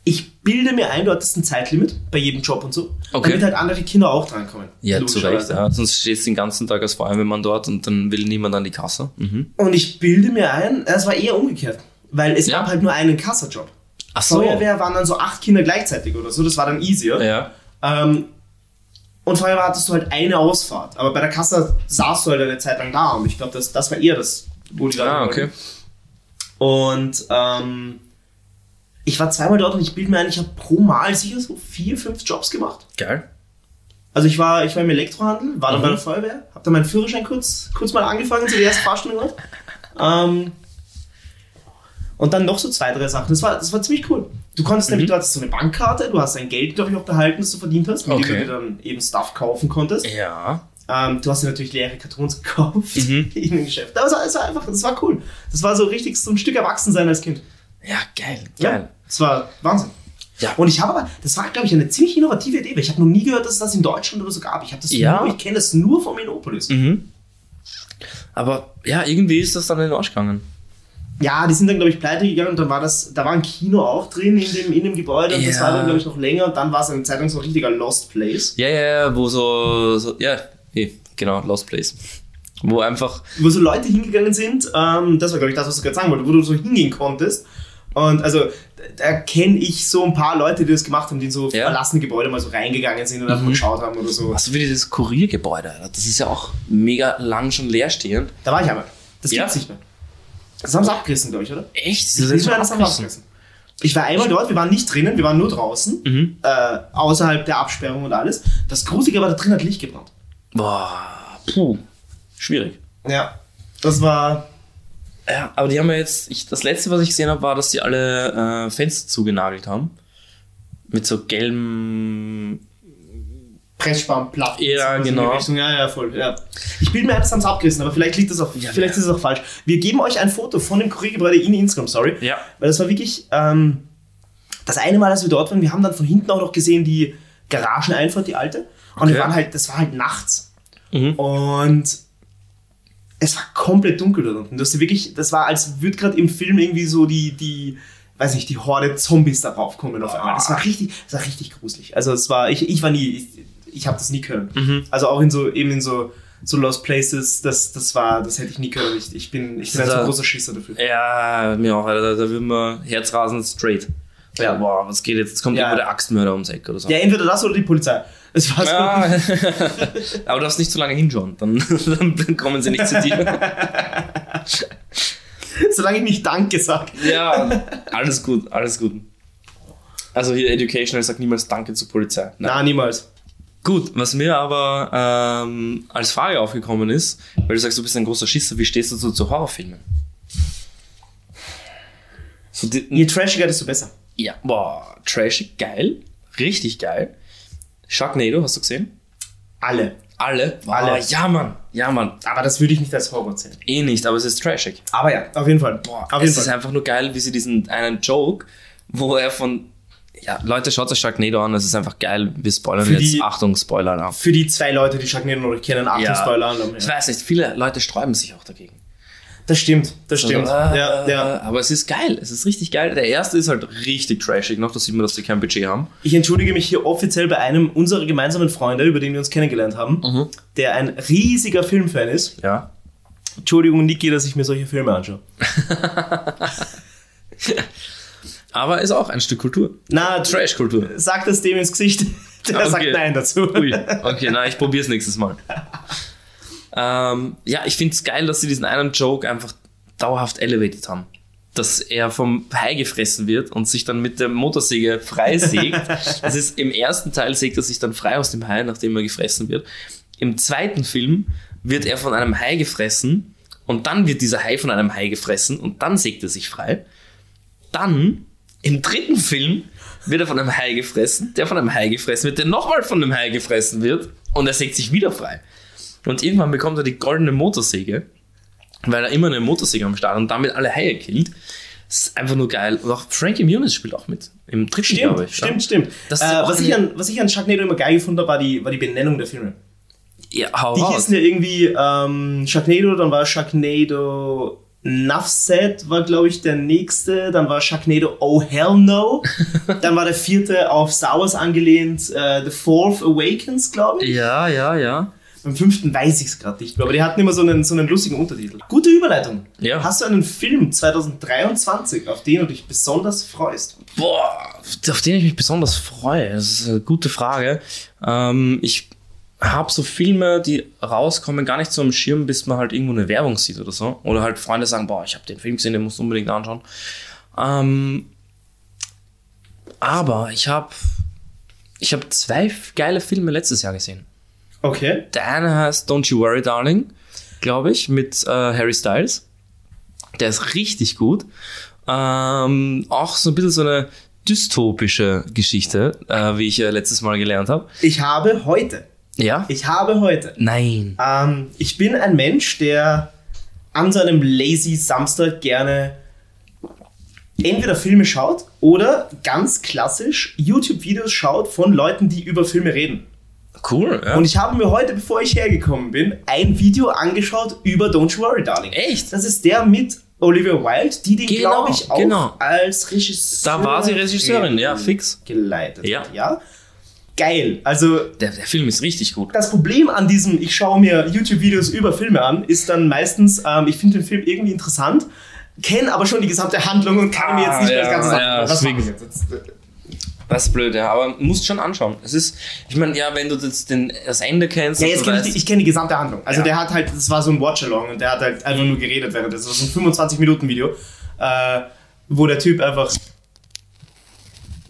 Ich bilde mir ein, du hattest ein Zeitlimit bei jedem Job und so, Okay. damit halt andere Kinder auch drankommen. Ja, zu. Recht. Ja. Sonst stehst du den ganzen Tag als Feuerwehrmann dort und dann will niemand an die Kasse. Mhm. Und ich bilde mir ein, es war eher umgekehrt, weil es Ja. gab halt nur einen Kassajob. Ach so. Feuerwehr waren dann so acht Kinder gleichzeitig oder so, das war dann easier. Ja. Ähm, und Feuerwehr hattest du halt eine Ausfahrt, aber bei der Kasse saßt du halt eine Zeit lang da und ich glaube, das, das war eher das, wo die Ah, wollten. okay. Und ähm, ich war zweimal dort und ich bilde mir ein, ich habe pro Mal sicher so vier, fünf Jobs gemacht. Geil. Also ich war, ich war im Elektrohandel, war dann Mhm. bei der Feuerwehr, habe dann meinen Führerschein kurz, kurz mal angefangen, so die erste Fahrstunde. Ähm, und dann noch so zwei, drei Sachen. Das war, das war ziemlich cool. Du konntest nämlich, du hattest so eine Bankkarte, du hast dein Geld, glaube ich, auch behalten, das du verdient hast, mit dem Okay. du dir dann eben Stuff kaufen konntest. Ja. Ähm, du hast dir natürlich leere Kartons gekauft Mhm. in dem Geschäft. Aber es war, es war einfach, das war cool. Das war so richtig so ein Stück Erwachsensein als Kind. Ja, geil, Ja, geil. Das war Wahnsinn. Ja. Und ich habe aber, das war, glaube ich, eine ziemlich innovative Idee, weil ich habe noch nie gehört, dass es das in Deutschland oder so gab. Ich habe das Ja. nur, ich kenne das nur von Minopolis. Mhm. Aber ja, irgendwie ist das dann in den Arsch gegangen. Ja, die sind dann, glaube ich, pleite gegangen und dann war das, da war ein Kino auch drin in dem, in dem Gebäude und das Ja. war dann, glaube ich, noch länger und dann war es eine Zeit lang so ein richtiger Lost Place, Ja, ja, ja, wo so, so ja, eh, genau, Lost Place. Wo einfach, wo so Leute hingegangen sind, ähm, das war, glaube ich, das, was du gerade sagen wolltest, wo du so hingehen konntest. Und also, da kenne ich so ein paar Leute, die das gemacht haben, die in so Ja. verlassene Gebäude mal so reingegangen sind und einfach mal geschaut haben oder so. was wie dieses Kuriergebäude, das ist ja auch mega lang schon leerstehend. Da war ich einmal. Das Ja. gibt's nicht mehr. Das haben sie abgerissen, glaube ich, oder? Echt? Das ist das haben sie abgerissen. Ich war einmal dort, wir waren nicht drinnen, wir waren nur draußen, Mhm. äh, außerhalb der Absperrung und alles. Das Gruselige war, da drin hat Licht gebrannt. Boah, puh, schwierig. Ja. Das war. Ja, aber die haben ja jetzt, ich, das letzte, was ich gesehen habe, war, dass die alle äh, Fenster zugenagelt haben. Mit so gelben. Pressspanplatten. Ja, die genau. Ja, ja, voll. Ja. Ich bilde mir ein, das haben sie abgerissen, aber vielleicht liegt das auch, Ja, vielleicht ja. ist es auch falsch. Wir geben euch ein Foto von dem Kuriergebäude in Instagram, sorry. Ja. Weil das war wirklich ähm, das eine Mal, als wir dort waren, wir haben dann von hinten auch noch gesehen die Garageneinfahrt, die alte. Und wir Okay. waren halt, das war halt nachts. Mhm. Und es war komplett dunkel dort unten. Das, wirklich, das war, als würde gerade im Film irgendwie so die, die, weiß nicht, die Horde Zombies darauf kommen auf einmal. Das war richtig, das war richtig gruselig. Also es war, ich, ich war nie, ich, ich habe das nie können. Mhm. Also auch in so, eben in so, so Lost Places, das, das war, das hätte ich nie können. Ich, ich bin, ich bin ein so Da- großer Schisser dafür. Ja, mir auch, Alter. Da, da wird man herzrasend straight. Ja, boah, was geht jetzt? Jetzt kommt Ja. irgendwo der Axtmörder ums Eck oder so. Ja, entweder das oder die Polizei. Es war so, Ja. aber du darfst nicht zu lange hinschauen, dann, dann kommen sie nicht zu dir. solange ich nicht Danke sage. Ja, alles gut, alles gut. Also hier Educational sagt niemals Danke zur Polizei. Nein. Na, niemals. Gut, was mir aber ähm, als Frage aufgekommen ist, weil du sagst, du bist ein großer Schisser, wie stehst du so zu Horrorfilmen? So die, Je trashiger, desto besser. ja, boah, trashig, geil, richtig geil. Sharknado, hast du gesehen? Alle. Alle? Boah, Alle. Ja, Mann, ja, Mann. Aber das würde ich nicht als Horror zählen. Eh nicht, aber es ist trashig. Aber ja, auf jeden Fall. Boah, auf es jeden ist Fall. einfach nur geil, wie sie diesen einen Joke, wo er von. Ja, Leute, schaut euch Sharknado an, das ist einfach geil. Wir spoilern Für jetzt. die- Achtung, Spoiler ab. Für die zwei Leute, die Sharknado noch nicht kennen, Achtung, Ja. Spoiler Alarm. Ich Ja. weiß nicht, viele Leute sträuben sich auch dagegen. Das stimmt, das stimmt. Also, äh, ja, ja. Aber es ist geil, es ist richtig geil. Der erste ist halt richtig trashig noch, da sieht man, dass die kein Budget haben. Ich entschuldige mich hier offiziell bei einem unserer gemeinsamen Freunde, über den wir uns kennengelernt haben, Mhm. der ein riesiger Filmfan ist. Ja. Entschuldigung, Niki, dass ich mir solche Filme anschaue. Aber ist auch ein Stück Kultur. Na, Trash-Kultur. sag das dem ins Gesicht. Der Okay. sagt Nein dazu. Ui, okay, na, ich probier's nächstes Mal. ähm, ja, ich find's geil, dass sie diesen einen Joke einfach dauerhaft elevated haben. Dass er vom Hai gefressen wird und sich dann mit der Motorsäge freisägt. das ist im ersten Teil sägt er sich dann frei aus dem Hai, nachdem er gefressen wird. Im zweiten Film wird er von einem Hai gefressen und dann wird dieser Hai von einem Hai gefressen und dann sägt er sich frei. Dann im dritten Film wird er von einem Hai gefressen, der von einem Hai gefressen wird, der nochmal von einem Hai gefressen wird und er sägt sich wieder frei. Und irgendwann bekommt er die goldene Motorsäge, weil er immer eine Motorsäge am Start und damit alle Haie killt. Das ist einfach nur geil. Und auch Frankie Muniz spielt auch mit. Im dritten, glaube Stimmt, ich. stimmt, stimmt. Das äh, was, ich an, was ich an Sharknado immer geil gefunden habe, war die, war die Benennung der Filme. Ja, hau Die raus. hießen ja irgendwie ähm, Sharknado, dann war Sharknado Nuff Set, war glaube ich der nächste, dann war Sharknado Oh Hell No, dann war der vierte auf Star Wars angelehnt, äh, The Fourth Awakens, glaube ich. Ja, ja, ja. Beim fünften weiß ich es gerade nicht mehr, aber die hatten immer so einen, so einen lustigen Untertitel. Gute Überleitung. Ja. Hast du einen Film 2023, auf den du dich besonders freust? Boah, auf den ich mich besonders freue. Das ist eine gute Frage. Ähm, ich habe so Filme, die rauskommen, gar nicht so am Schirm, bis man halt irgendwo eine Werbung sieht oder so. Oder halt Freunde sagen, boah, ich habe den Film gesehen, den musst du unbedingt anschauen. Ähm, aber ich habe ich hab zwei geile Filme letztes Jahr gesehen. Okay. Der eine heißt Don't You Worry, Darling, glaube ich, mit äh, Harry Styles. Der ist richtig gut. Ähm, auch so ein bisschen so eine dystopische Geschichte, äh, wie ich äh, letztes Mal gelernt habe. Ich habe heute. Ja? Ich habe heute. Nein. Ähm, ich bin ein Mensch, der an seinem lazy Samstag gerne entweder Filme schaut oder ganz klassisch YouTube-Videos schaut von Leuten, die über Filme reden. Cool, ja. Und ich habe mir heute, bevor ich hergekommen bin, ein Video angeschaut über Don't You Worry, Darling. Echt? Das ist der mit Olivia Wilde, die den, Genau, glaube ich, auch genau. als Regisseurin Da war sie Regisseurin, ja, fix. geleitet Ja. Ja. Geil. Also Der, der Film ist richtig gut. das Problem an diesem, ich schaue mir YouTube-Videos über Filme an, ist dann meistens, ähm, ich finde den Film irgendwie interessant, kenne aber schon die gesamte Handlung und kann mir jetzt nicht mehr das Ah, ja, Ganze sagen. ja, Was deswegen. Jetzt? Das ist blöd, ja, aber musst schon anschauen. Es ist, ich meine, ja, wenn du das, den, das Ende kennst, Ja, jetzt du kenne ich, ich kenne die gesamte Handlung. Also Ja. der hat halt, das war so ein Watch-Along und der hat halt einfach nur geredet während das war so ein 25-Minuten-Video, äh, wo der Typ einfach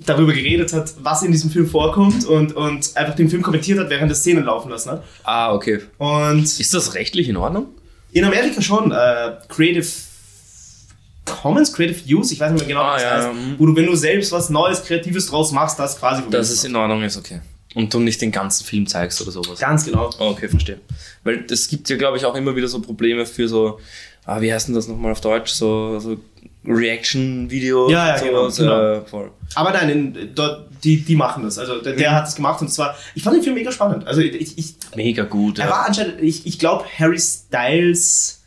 darüber geredet hat, was in diesem Film vorkommt und, und einfach den Film kommentiert hat, während der Szenen laufen lassen hat. Ah, okay. Und Ist das rechtlich in Ordnung? In Amerika schon. Äh, Creative Commons, Creative Use, ich weiß nicht mehr genau, Ah, was ja, das heißt. mhm. Wo du, wenn du selbst was Neues, Kreatives draus machst, das quasi Dass es in Ordnung ist, okay. Und du nicht den ganzen Film zeigst oder sowas. Ganz genau. Oh, okay, verstehe. Weil es gibt ja, glaube ich, auch immer wieder so Probleme für so, ah, wie heißt denn das nochmal auf Deutsch? So, so Reaction-Video. Ja, ja, genau, sowas, genau. Äh, voll. Aber nein, in, dort, die, die machen das. Also der, Mhm. der hat es gemacht und zwar, ich fand den Film mega spannend. Also ich, ich, Mega gut. er Ja. war anscheinend, ich, ich glaube, Harry Styles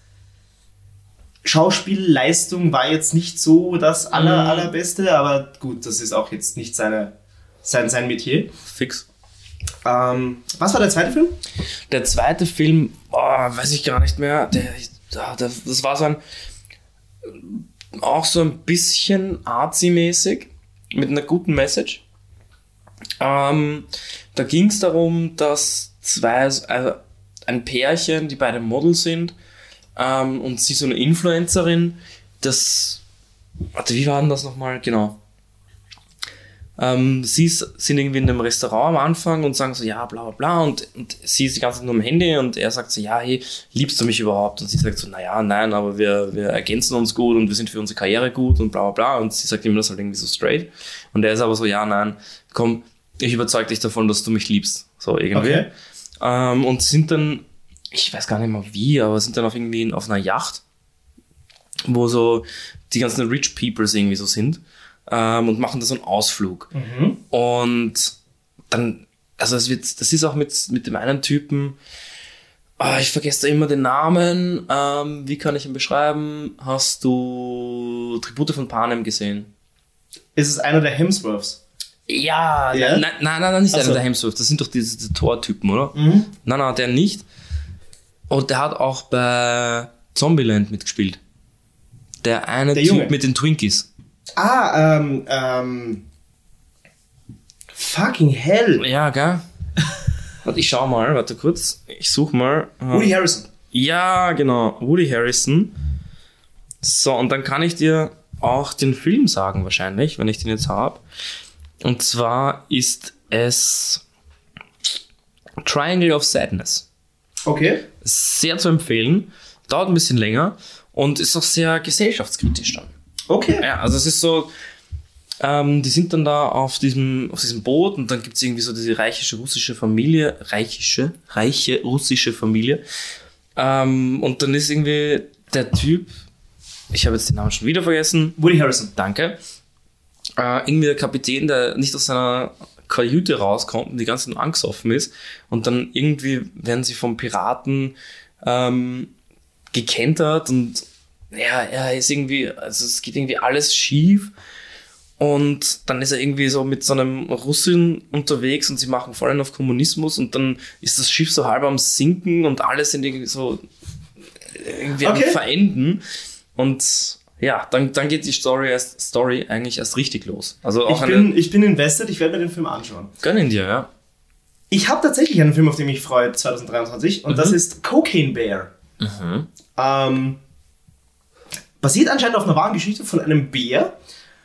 Schauspielleistung war jetzt nicht so das aller, Mhm. allerbeste, aber gut, das ist auch jetzt nicht seine, sein, sein Metier. Fix. Ähm, was war der zweite Film? Der zweite Film, oh, weiß ich gar nicht mehr. Der, ah, der, das war so ein, auch so ein bisschen artsy-mäßig, mit einer guten Message. Ähm, da ging es darum, dass zwei, also ein Pärchen, die beide Model sind, ähm, und sie so eine Influencerin, das, warte, wie war denn das nochmal? Genau. Ähm, sie ist- sind irgendwie in einem Restaurant am Anfang und sagen so, ja, bla bla bla. Und, und sie ist die ganze Zeit nur am Handy und er sagt so, ja, hey, liebst du mich überhaupt? Und sie sagt so, naja, nein, aber wir, wir ergänzen uns gut und wir sind für unsere Karriere gut und bla bla bla. Und sie sagt ihm das halt irgendwie so straight. Und er ist aber so, ja, nein, komm, ich überzeug dich davon, dass du mich liebst. So irgendwie. Okay. Ähm, und sind dann, ich weiß gar nicht mehr wie, aber sind dann auf irgendwie auf einer Yacht, wo so die ganzen Rich Peoples irgendwie so sind ähm, und machen da so einen Ausflug. Und dann, also es wird, das ist auch mit, mit dem einen Typen, ah, ich vergesse da immer den Namen, ähm, wie kann ich ihn beschreiben? Hast du Tribute von Panem gesehen? Ist es einer der Hemsworths? Ja, Ja? nein, nein, nein, nein, nicht Ach einer so. der Hemsworth, das sind doch diese, diese Tor-Typen, oder? Mhm. Nein, nein, der nicht. Und der hat auch bei Zombieland mitgespielt. Der eine Der Typ Junge. mit den Twinkies. Ah, ähm, ähm. Fucking hell. Ja, gell? Warte, ich schau mal, warte kurz. Ich such mal. Woody Harrison. Ja, genau. Woody Harrison. So, und dann kann ich dir auch den Film sagen, wahrscheinlich, wenn ich den jetzt habe. Und zwar ist es Triangle of Sadness. Okay. Sehr zu empfehlen. Dauert ein bisschen länger und ist auch sehr gesellschaftskritisch dann. Okay. Ja, also es ist so, ähm, die sind dann da auf diesem, auf diesem Boot und dann gibt es irgendwie so diese reichische russische Familie, reichische, reiche russische Familie. Ähm, und dann ist irgendwie der Typ, ich habe jetzt den Namen schon wieder vergessen, Woody Harrison. danke, äh, irgendwie der Kapitän, der nicht aus seiner Kajüte rauskommt und die ganze Zeit nur angesoffen ist. Und dann irgendwie werden sie vom Piraten ähm, gekentert und ja, er ist irgendwie, also es geht irgendwie alles schief. Und dann ist er irgendwie so mit so einem Russin unterwegs und sie machen voll einen auf Kommunismus und dann ist das Schiff so halb am Sinken und alle sind irgendwie so irgendwie Okay. am Verenden. Und ja, dann, dann geht die Story erst Story eigentlich erst richtig los. Also auch Ich bin, ich bin invested, ich werde mir den Film anschauen. Gönnen dir, ja. Ich habe tatsächlich einen Film, auf den mich freut, 2023, und Mhm. das ist Cocaine Bear. Ähm, basiert anscheinend auf einer wahren Geschichte von einem Bär,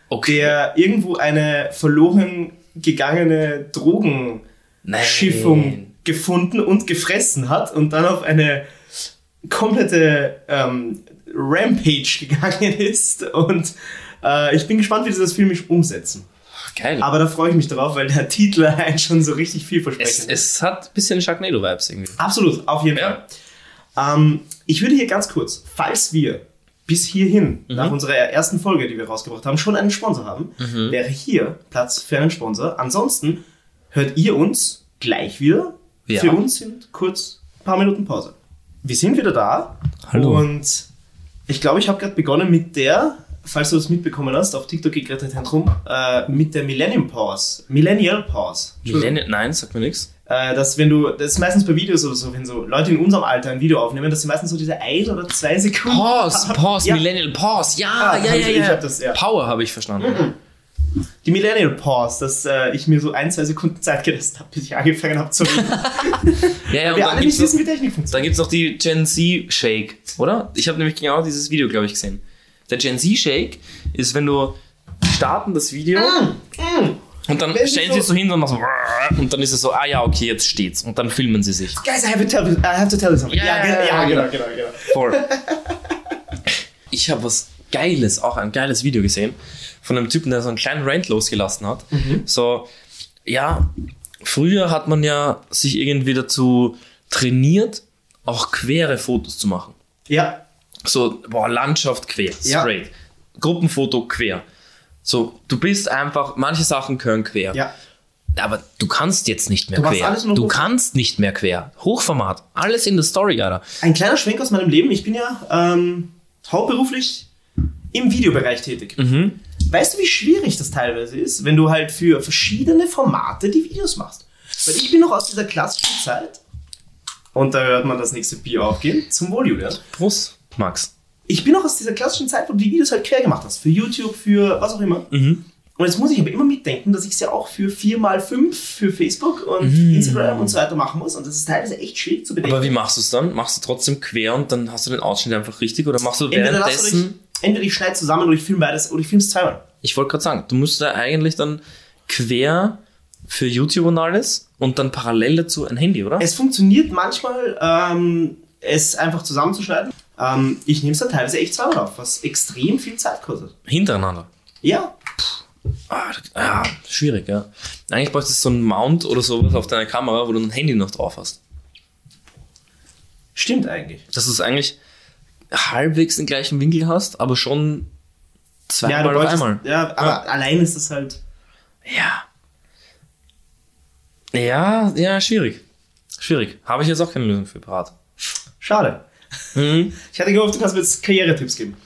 Okay. der irgendwo eine verloren gegangene Drogenschiffung Nein. gefunden und gefressen hat und dann auf eine komplette ähm, Rampage gegangen ist. Und äh, ich bin gespannt, wie sie das filmisch umsetzen. Geil. Aber da freue ich mich drauf, weil der Titel allein schon so richtig es, vielversprechend ist. es hat ein bisschen Sharknado-Vibes irgendwie. Absolut, auf jeden Ja. Fall. Ähm, ich würde hier ganz kurz, falls wir bis hierhin, Mhm. nach unserer ersten Folge, die wir rausgebracht haben, schon einen Sponsor haben, Mhm. wäre hier Platz für einen Sponsor. Ansonsten hört ihr uns gleich wieder. Ja. Für uns sind kurz ein paar Minuten Pause. Wir sind wieder da. Hallo. Und ich glaube, ich habe gerade begonnen mit der, falls du das mitbekommen hast, auf TikTok geht gerade ein Zentrum, äh, mit der Millennium Pause. Millennial Pause. Millennial, nein, sagt mir nichts. Äh, dass wenn du, das ist meistens bei Videos oder so, wenn so Leute in unserem Alter ein Video aufnehmen, dass sie meistens so diese ein oder zwei Sekunden. Pause, Pause, Ja. Millennial Pause. Ja, Ah, ja, ja, ich- ich ja. hab das, ja. Power habe ich verstanden. Die Millennial Pause, dass äh, ich mir so ein, zwei Sekunden Zeit gelassen habe, bis ich angefangen habe zu reden. Ja, ja, und Wir dann alle gibt's, nicht wissen, noch, wie Technik funktioniert. dann gibt's noch die Gen Z Shake, oder? Ich habe nämlich genau dieses Video, glaube ich, gesehen. Der Gen Z Shake ist, wenn du starten das Video und dann Mm, Wenn stellen sie es so- so hin und machen so und dann ist es so, ah ja, okay, jetzt steht's. Und dann filmen sie sich. Guys, I have, to tell, I have to tell you something. Ja, Ja, ja, ge- ja, ja, genau. genau, genau, genau. Voll. Ich habe was Geiles, auch ein geiles Video gesehen von einem Typen, der so einen kleinen Rant losgelassen hat. So, ja, früher hat man ja sich irgendwie dazu trainiert, auch quere Fotos zu machen. Ja, So, boah, Landschaft quer, Ja. straight. Gruppenfoto quer. So, du bist einfach, manche Sachen können quer. ja. Aber du kannst jetzt nicht mehr Du quer. Du kannst nicht mehr quer. Hochformat. Alles in der Story, Alter. Ein kleiner Schwenk aus meinem Leben. Ich bin ja ähm, hauptberuflich im Videobereich tätig. Mhm. Weißt du, wie schwierig das teilweise ist, wenn du halt für verschiedene Formate die Videos machst? Weil ich bin noch aus dieser klassischen Zeit, und da hört man das nächste Bier aufgehen, zum Wohl, Julian. Prost, Max. Ich bin noch aus dieser klassischen Zeit, wo du die Videos halt quer gemacht hast. Für YouTube, für was auch immer. Und jetzt muss ich aber immer mitdenken, dass ich es ja auch für 4x5 für Facebook und Instagram und so weiter machen muss. Und das ist teilweise echt schwierig zu bedenken. Aber wie machst du es dann? Machst du trotzdem quer und dann hast du den Ausschnitt einfach richtig oder machst du währenddessen? Entweder ich schneide zusammen oder ich filme beides oder ich filme es zweimal. Ich wollte gerade sagen, du musst da eigentlich dann quer für YouTube und alles und dann parallel dazu ein Handy, oder? Es funktioniert manchmal, ähm, es einfach zusammenzuschneiden. Ähm, ich nehme es dann teilweise echt zweimal auf, was extrem viel Zeit kostet. Hintereinander. Ja, Ah, das- ja, schwierig, ja. Eigentlich bräuchtest du so einen Mount oder sowas auf deiner Kamera, wo du ein Handy noch drauf hast. stimmt eigentlich. Du es eigentlich halbwegs den gleichen Winkel hast, aber schon zweimal auf bräuchtest- einmal. Ja, aber allein ist das halt. Ja. Ja, ja, schwierig. Schwierig. Habe ich jetzt auch keine Lösung für parat. Schade. Mhm. Ich hatte gehofft, du kannst mir jetzt Karrieretipps geben.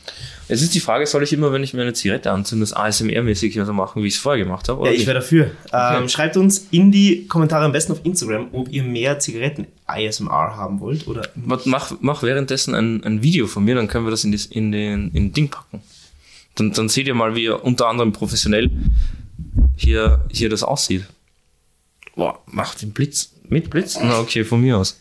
Jetzt ist die Frage, soll ich immer, wenn ich mir eine Zigarette anzünde, das ASMR-mäßig so machen, wie ich es vorher gemacht habe? Ja, Oder ich wäre dafür. Ähm, schreibt uns in die Kommentare am besten auf Instagram, ob ihr mehr Zigaretten-ASMR haben wollt oder mach, mach währenddessen ein, ein Video von mir, dann können wir das in, das, in den in Ding packen. Dann, dann seht ihr mal, wie unter anderem professionell hier, hier das aussieht. Boah, mach den Blitz. Mit Blitz? Na, okay, von mir aus.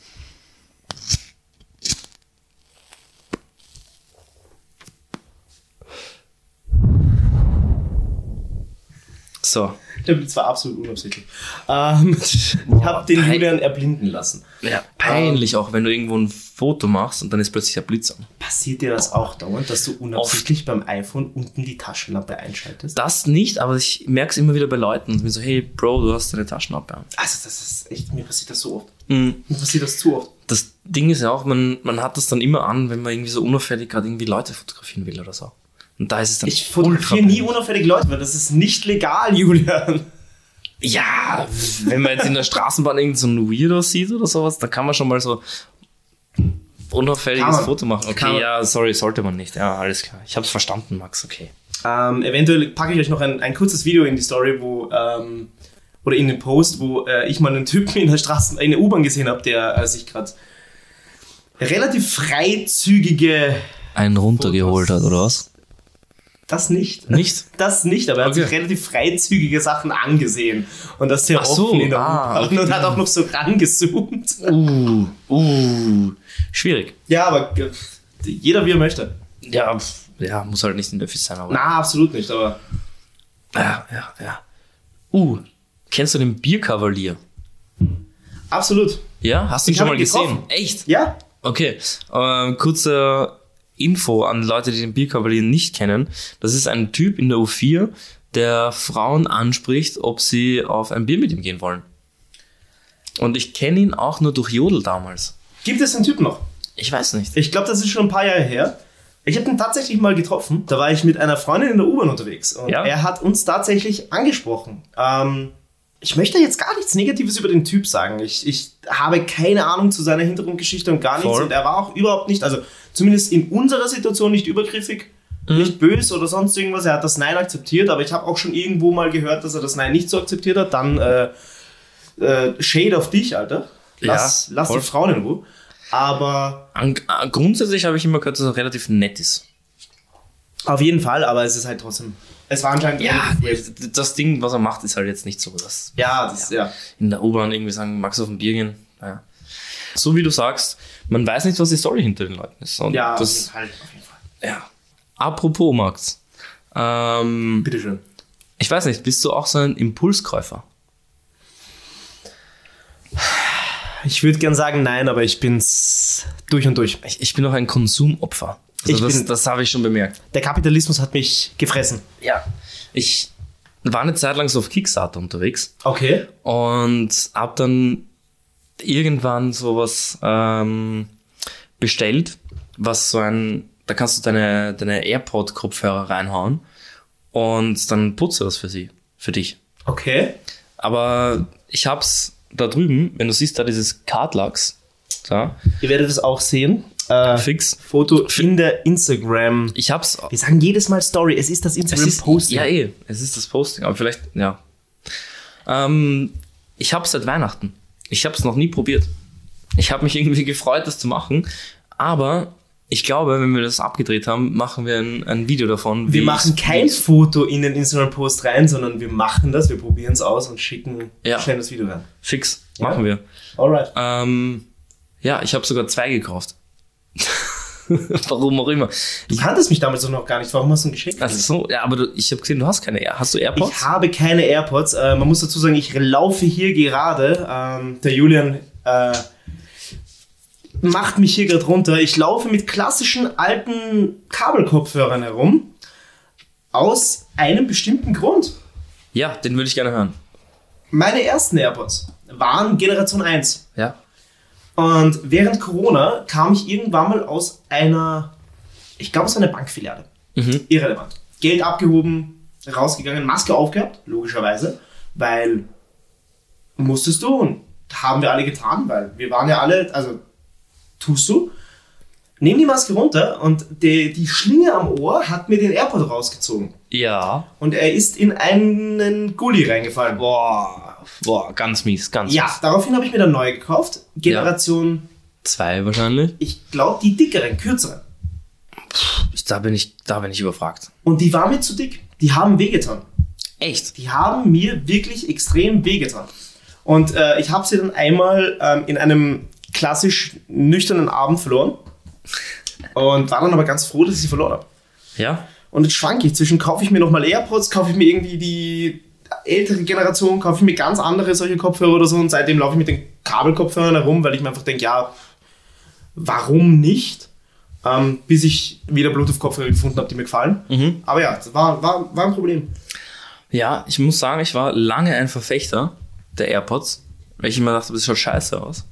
So. Der Blitz war absolut unabsichtlich. Ähm, ich habe den. Julian erblinden lassen. Ja, peinlich auch, wenn du irgendwo ein Foto machst und dann ist plötzlich der Blitz an. Passiert dir das auch dauernd, dass du unabsichtlich beim iPhone unten die Taschenlampe einschaltest? Das nicht, aber ich merke es immer wieder bei Leuten. Ich bin so, hey Bro, du hast deine Taschenlampe an. Also, das ist echt, mir passiert das so oft. Mhm. Mir passiert das zu oft. Das Ding ist ja auch, man, man hat das dann immer an, wenn man irgendwie so unauffällig gerade irgendwie Leute fotografieren will oder so. Und da ist es dann Ich fotografiere nie unauffällig Leute, weil das ist nicht legal, Julian. Ja, wenn man jetzt in der Straßenbahn irgend so ein Weirdo sieht oder sowas, da kann man schon mal so unauffälliges. Foto machen. Okay, ja, sorry, sollte man nicht. Ja, alles klar. Ich hab's verstanden, Max, okay. Ähm, eventuell packe ich euch noch ein, ein kurzes Video in die Story, wo ähm, oder in den Post, wo äh, ich mal einen Typen in der Straßen, in der U-Bahn gesehen habe, der äh, sich gerade relativ freizügige Einen runtergeholt hat, oder was? Das nicht. Nicht? Das nicht, aber er hat Okay. sich relativ freizügige Sachen angesehen. Und das sehr Ach so, offen in der ah, U-Bahn und hat auch noch so rangezoomt. Uh, uh, schwierig. Ja, aber äh, jeder wie er möchte. Ja, ja, muss halt nicht in der Öffis sein, aber. Na, absolut nicht, aber Ja, ja, ja. Uh, kennst du den Bierkavalier? absolut. Ja, hast du ihn schon mal ihn gesehen? getroffen. Echt? Ja, Okay, ähm, kurze Info an Leute, die den Bierkavalier nicht kennen. Das ist ein Typ in der U4, der Frauen anspricht, ob sie auf ein Bier mit ihm gehen wollen. Und ich kenne ihn auch nur durch Jodel damals. gibt es den Typ noch? Ich weiß nicht. Ich glaube, das ist schon ein paar Jahre her. Ich habe ihn tatsächlich mal getroffen. Da war ich mit einer Freundin in der U-Bahn unterwegs. Und Ja? er hat uns tatsächlich angesprochen. Ähm, ich möchte jetzt gar nichts Negatives über den Typ sagen. Ich, ich habe keine Ahnung zu seiner Hintergrundgeschichte und gar nichts. Voll. Und er war auch überhaupt nicht, also zumindest in unserer Situation nicht übergriffig, Mhm. nicht böse oder sonst irgendwas. Er hat das Nein akzeptiert, aber ich habe auch schon irgendwo mal gehört, dass er das Nein nicht so akzeptiert hat. Dann äh, äh, Shade auf dich, Alter. Lass, Ja, lass die. Frauen in Ruhe. Aber An, äh, grundsätzlich habe ich immer gehört, dass er relativ nett ist. Auf jeden Fall, aber es ist halt trotzdem. Es war anscheinend. Ja, das Ding, was er macht, ist halt jetzt nicht so, dass ja, das, ja. in der U-Bahn irgendwie sagen, magst du auf ein Bier gehen? Ja. So wie du sagst, man weiß nicht, was die Story hinter den Leuten ist. Und Ja, das, Fall. Auf jeden Fall. ja. Apropos, Max. Ähm, Bitteschön. ich weiß nicht, bist du auch so ein Impulskäufer? Ich würde gern sagen nein, aber ich bin's durch und durch. Ich, ich bin auch ein Konsumopfer. Also Ich das, bin- das habe ich schon bemerkt. Der Kapitalismus hat mich gefressen. Ja. Ich war eine Zeit lang so auf Kickstarter unterwegs Okay. und habe dann irgendwann sowas ähm, bestellt, was so ein, da kannst du deine, deine AirPod-Kopfhörer reinhauen und dann putzt er das für sie, für dich. Okay. Aber ich hab's da drüben, wenn du siehst, da dieses Cardlux, da, Ihr werdet es auch sehen. Äh, fix. Foto in der Instagram. Ich hab's. Wir sagen jedes Mal Story. Es ist das Instagram-Posting. ja, eh, es ist das Posting, aber vielleicht, ja. Ähm, ich hab's seit Weihnachten. Ich hab's noch nie probiert. Ich habe mich irgendwie gefreut, das zu machen, aber ich glaube, wenn wir das abgedreht haben, machen wir ein, ein Video davon. Wir machen kein Foto in den Instagram-Post rein, sondern wir machen das, wir probieren es aus und schicken Ja. schnell das Video rein. Fix, Ja. machen wir. Alright. Ähm, ja, ich habe sogar zwei gekauft. Warum auch immer. Du kanntest mich damals doch noch gar nicht. Warum hast du ein Geschenk? Also so, ja, aber du, ich habe gesehen, du hast keine Air. Hast du AirPods? Ich habe keine AirPods. Äh, man muss dazu sagen, ich laufe hier gerade. Ähm, der Julian äh, macht mich hier gerade runter. Ich laufe mit klassischen alten Kabelkopfhörern herum. Aus einem bestimmten Grund. ja, den würde ich gerne hören. Meine ersten AirPods waren Generation 1. Ja. Und während Corona kam ich irgendwann mal aus einer, ich glaube, es war eine Bankfiliale. Mhm. Irrelevant. Geld abgehoben, rausgegangen, Maske aufgehabt, logischerweise, weil musstest du und haben wir alle getan, weil wir waren ja alle, also tust du. Nehm die Maske runter und die, die Schlinge am Ohr hat mir den AirPod rausgezogen. Ja. Und er ist in einen Gully reingefallen. Boah, boah, ganz mies, ganz Ja, mies. daraufhin habe ich mir dann neu gekauft. Generation, Zwei wahrscheinlich. ich glaube, die dickeren, kürzeren. Da bin ich, da bin ich überfragt. Und die waren mir zu dick. Die haben wehgetan. Echt? Die haben mir wirklich extrem wehgetan. Und äh, ich habe sie dann einmal ähm, in einem klassisch nüchternen Abend verloren. Und war dann aber ganz froh, dass ich sie verloren habe. Ja? Und jetzt schwanke ich zwischen, kaufe ich mir nochmal AirPods, kaufe ich mir irgendwie die ältere Generation, kaufe ich mir ganz andere solche Kopfhörer oder so. Und seitdem laufe ich mit den Kabelkopfhörern herum, weil ich mir einfach denke, ja, warum nicht? Ähm, bis ich wieder Bluetooth-Kopfhörer gefunden habe, die mir gefallen. Mhm. Aber ja, das war, war, war ein Problem. Ja, ich muss sagen, ich war lange ein Verfechter der AirPods, weil ich immer dachte, das schaut scheiße aus.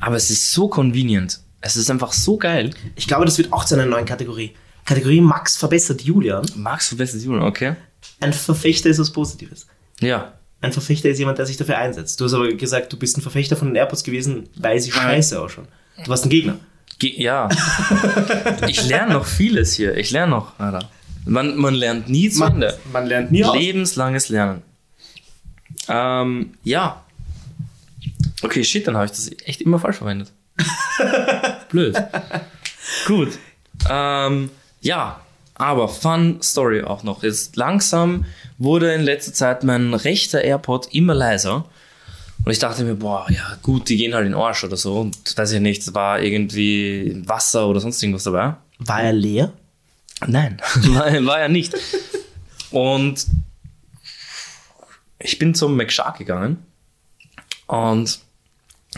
Aber es ist so convenient. Es ist einfach so geil. Ich glaube, das wird auch zu einer neuen Kategorie. Kategorie Max verbessert Julian. Du bestes Julian, okay? Ein Verfechter ist was Positives. Ja. Ein Verfechter ist jemand, der sich dafür einsetzt. Du hast aber gesagt, du bist ein Verfechter von den AirPods gewesen, weil sie scheiße ausschauen. Du warst ein Gegner. Ge ja. ich lerne noch vieles hier. Ich lerne noch, Alter. Man, man lernt nie zu Man, Ende. man lernt nie aus. Lebenslanges Lernen. Ähm, ja. Okay, shit, dann habe ich das echt immer falsch verwendet. Blöd. Gut. Ähm, ja, Aber Fun Story auch noch. Jetzt langsam wurde in letzter Zeit mein rechter AirPod immer leiser. Und ich dachte mir, boah, ja gut, die gehen halt in den Arsch oder so. Und weiß ich nicht, es war irgendwie Wasser oder sonst irgendwas dabei. War er leer? Nein, war, war er nicht. Und ich bin zum McShark gegangen und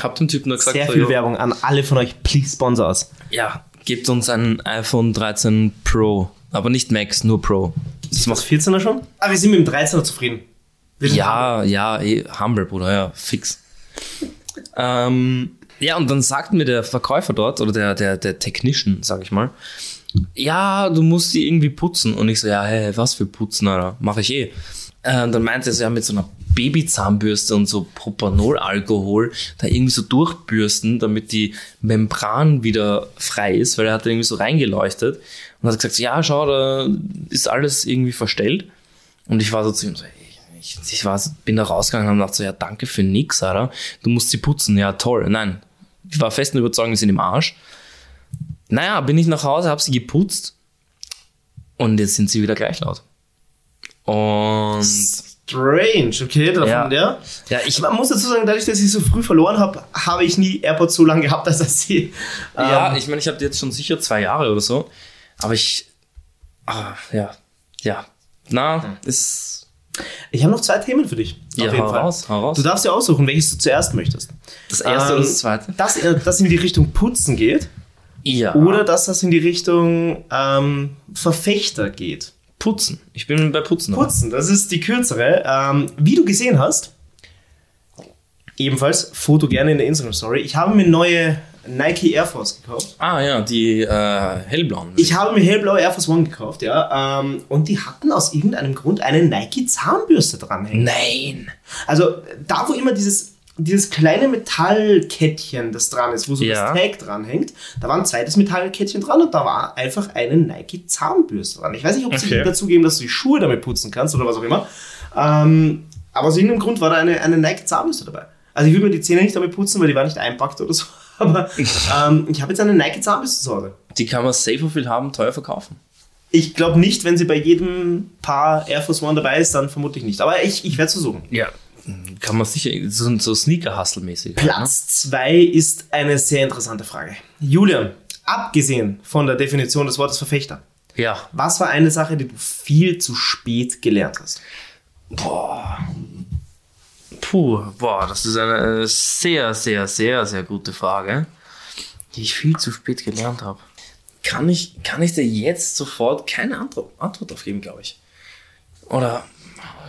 hab dem Typen nur gesagt, Sehr so, viel jo, Werbung an alle von euch. Please sponsor us. ja, gebt uns ein iPhone 13 Pro, aber nicht Max, nur Pro. Das Ist das 14er schon? Ah, wir sind mit dem 13er zufrieden. Wir sind Ja, ja, eh, humble, Bruder, ja, fix. Ähm, ja, und dann sagt mir der Verkäufer dort, oder der, der, der Technician, sag ich mal, ja, du musst die irgendwie putzen. Und ich so, ja, hey, was für putzen, Alter, mach ich eh. Äh, dann meinte er so, ja, mit so einer Babyzahnbürste und so Propanol-Alkohol da irgendwie so durchbürsten, damit die Membran wieder frei ist, weil er hat da irgendwie so reingeleuchtet und hat gesagt, ja, schau, da ist alles irgendwie verstellt. Und ich war so zu ihm so, ich, ich war, bin da rausgegangen und gedacht so, ja, danke für nix, Alter. Du musst sie putzen. Ja, toll. Nein. Ich war festen Überzeugung, die sind im Arsch. Naja, bin ich nach Hause, hab sie geputzt und jetzt sind sie wieder gleich laut. Und Strange, okay, davon, Ja. ja. ja, ich Man muss dazu sagen, dadurch, dass ich so früh verloren habe, habe ich nie AirPods so lange gehabt, dass das sie. Ja, ähm, ich meine, ich habe jetzt schon sicher zwei Jahre oder so. Aber ich. Ah, ja. Ja. Na, ist. ich habe noch zwei Themen für dich. Ja, hau raus, hau raus. Du darfst dir aussuchen, welches du zuerst möchtest. Das erste Ähm, oder das zweite? Das, das in die Richtung Putzen geht Ja. oder dass das in die Richtung ähm, Verfechter geht. Putzen. Ich bin bei Putzen. Putzen, das ist die kürzere. Ähm, wie du gesehen hast, ebenfalls, Foto gerne in der Instagram-Story, ich habe mir neue Nike Air Force gekauft. Ah ja, die äh, hellblauen. Ich habe mir hellblaue Air Force One gekauft, ja. Ähm, und die hatten aus irgendeinem Grund eine Nike Zahnbürste dranhängen. Nein. Also da, wo immer dieses, dieses kleine Metallkettchen, das dran ist, wo so Ja. das Tag dranhängt, da war ein zweites Metallkettchen dran und da war einfach eine Nike Zahnbürste dran. Ich weiß nicht, ob sie Okay. dazu geben, dass du die Schuhe damit putzen kannst oder was auch immer. Ähm, aber aus irgendeinem Grund war da eine, eine Nike Zahnbürste dabei. Also ich will mir die Zähne nicht damit putzen, weil die war nicht einpackt oder so. Aber ähm, ich habe jetzt eine Nike Zahnbürste zu Hause. Die kann man safe viel haben, teuer verkaufen. Ich glaube nicht, wenn sie bei jedem Paar Air Force One dabei ist, dann vermutlich nicht. Aber ich, ich werde es versuchen. Ja. Kann man sicher, so, so Sneaker-Hustle-mäßig. Platz 2 ist eine sehr interessante Frage. Julian, abgesehen von der Definition des Wortes Verfechter, Ja. was war eine Sache, die du viel zu spät gelernt hast? Boah. Puh, boah, das ist eine äh, sehr, sehr, sehr, sehr gute Frage, die ich viel zu spät gelernt habe. Kann ich, kann ich dir jetzt sofort keine Antwort, Antwort auf geben, glaube ich. Oder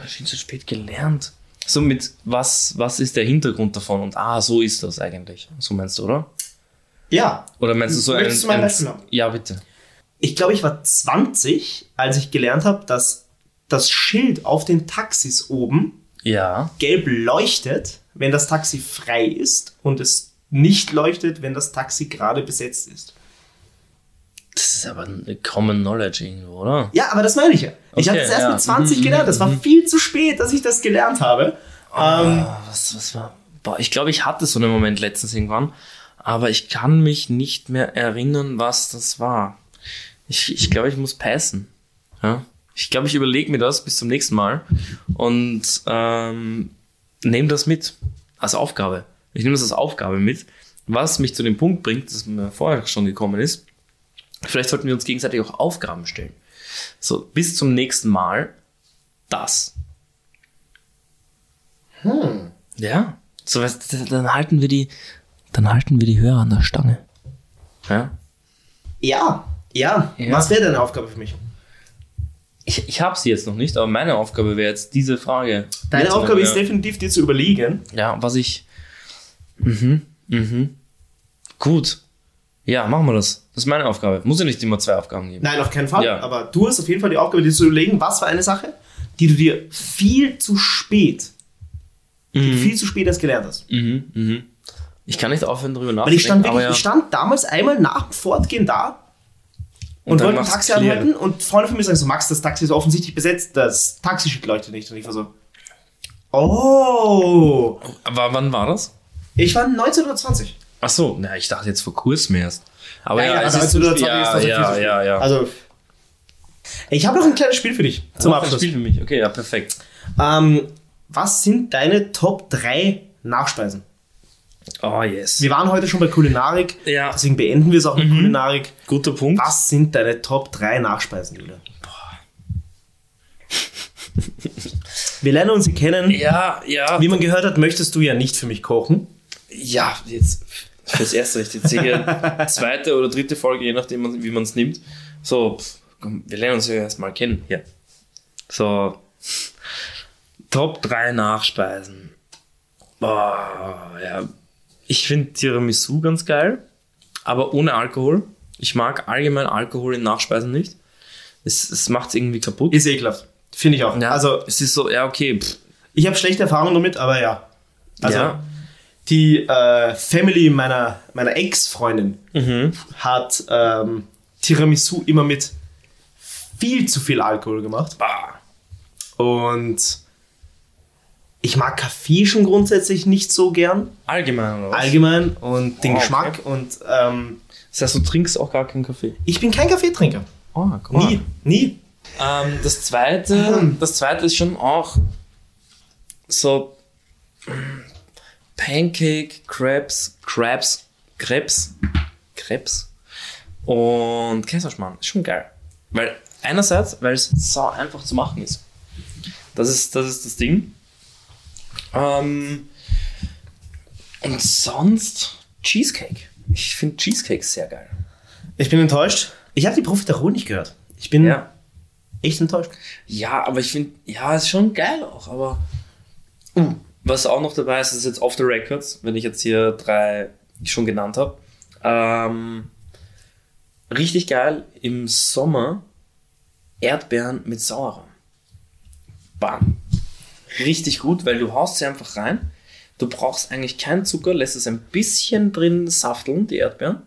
viel zu spät gelernt. So mit was, was ist der Hintergrund davon und ah, so ist das eigentlich. So meinst du, oder? Ja, Oder meinst du so Möchtest du ein ein Beispiel haben? Ja, bitte. ich glaube, ich war 20, als ich gelernt habe, dass das Schild auf den Taxis oben Ja. gelb leuchtet, wenn das Taxi frei ist und es nicht leuchtet, wenn das Taxi gerade besetzt ist. Das ist aber eine Common Knowledge irgendwo, oder? Ja, aber das meine ich ja. Ich Okay, habe es erst ja. mit 20 Mhm, gelernt. Das war viel zu spät, dass ich das gelernt habe. Ähm, Ah, was, was war? Boah, ich glaube, ich hatte so einen Moment letztens irgendwann, aber ich kann mich nicht mehr erinnern, was das war. Ich, ich glaube, ich muss passen. Ja? Ich glaube, ich überlege mir das bis zum nächsten Mal und ähm, nehme das mit als Aufgabe. Ich nehme das als Aufgabe mit, was mich zu dem Punkt bringt, das mir vorher schon gekommen ist. Vielleicht sollten wir uns gegenseitig auch Aufgaben stellen. So, bis zum nächsten Mal das. Hm. Ja. So, weißt, dann halten wir die, dann halten wir die Hörer an der Stange. Ja. ja, ja, Ja. Was wäre deine Aufgabe für mich? Ich, ich habe sie jetzt noch nicht, aber meine Aufgabe wäre jetzt diese Frage. Deine Aufgabe ist definitiv, dir zu überlegen. Ja, was ich. Mhm, mhm. Gut. Ja, machen wir das. Das ist meine Aufgabe. Muss ja nicht immer zwei Aufgaben geben. Nein, auf keinen Fall. Ja. Aber du hast auf jeden Fall die Aufgabe, dir zu überlegen, was war eine Sache, die du dir viel zu spät, Mhm. viel zu spät erst gelernt hast. Mhm, mhm. Ich kann nicht aufhören, darüber Weil nachzudenken. ich stand wirklich, aber ja. ich stand damals einmal nach dem Fortgehen da und, dann wollte ein Taxi clear. anhalten und Freunde von mir sagen so, Max, das Taxi ist offensichtlich besetzt, das Taxischild leuchtet nicht. Und ich war so, oh, Aber wann war das? ich war 19 oder 20. Ach so, na, ich dachte jetzt vor kurzem erst. Aber Ja, ja, ja, also ist zu 19 oder spät. 20 ist ja, das ja, zu ja, ja. Also, Ich habe noch ein kleines Spiel für dich zum ein Abschluss. Spiel für mich. Okay, ja, perfekt. Ähm, was sind deine Top 3 Nachspeisen? Oh, yes. Wir waren heute schon bei Kulinarik, Ja. deswegen beenden wir es auch mit Kulinarik. Guter Punkt. Was sind deine Top 3 Nachspeisen, Julia? Wir lernen uns kennen. Ja, ja. Wie man gehört hat, möchtest du ja nicht für mich kochen. Ja, jetzt fürs erste Recht. Jetzt hier zweite oder dritte Folge, je nachdem, wie man es nimmt. So, komm, wir lernen uns ja erstmal kennen hier. So, Top 3 Nachspeisen. Boah, ja. Ich finde Tiramisu ganz geil, aber ohne Alkohol. Ich mag allgemein Alkohol in Nachspeisen nicht. Es, es macht es irgendwie kaputt. Ist ekelhaft. Finde ich auch. ja, Also, es ist so, ja, okay. Pff, ich habe schlechte Erfahrungen damit, aber ja. Also, ja. die äh, Family meiner, meiner Ex-Freundin Mhm. hat ähm, Tiramisu immer mit viel zu viel Alkohol gemacht. Bah. Und ich mag Kaffee schon grundsätzlich nicht so gern, Allgemein, oder was? allgemein, und den Oh, okay. Geschmack. Und ähm, Das heißt, du trinkst auch gar keinen Kaffee. ich bin kein Kaffeetrinker. Oh, guck Nie, nie. Ähm, das zweite, das zweite ist schon auch so Pancake, Crabs, Crabs, Krebs, Krebs und Kaiserschmarrn. Ist schon geil. Weil einerseits, weil es so einfach zu machen ist. Das ist das, ist das Ding. Ähm, und sonst Cheesecake. Ich finde Cheesecake sehr geil. Ich bin enttäuscht. Ich habe die Profiterol nicht gehört. Ich bin Ja. echt enttäuscht. Ja, aber ich finde, ja, ist schon geil auch, aber. Uh, was auch noch dabei ist, ist jetzt off the records, wenn ich jetzt hier drei schon genannt habe. Ähm, richtig geil im Sommer Erdbeeren mit Sauerrahm. Bam. Richtig gut, weil du haust sie einfach rein. Du brauchst eigentlich keinen Zucker, lässt es ein bisschen drin safteln, die Erdbeeren.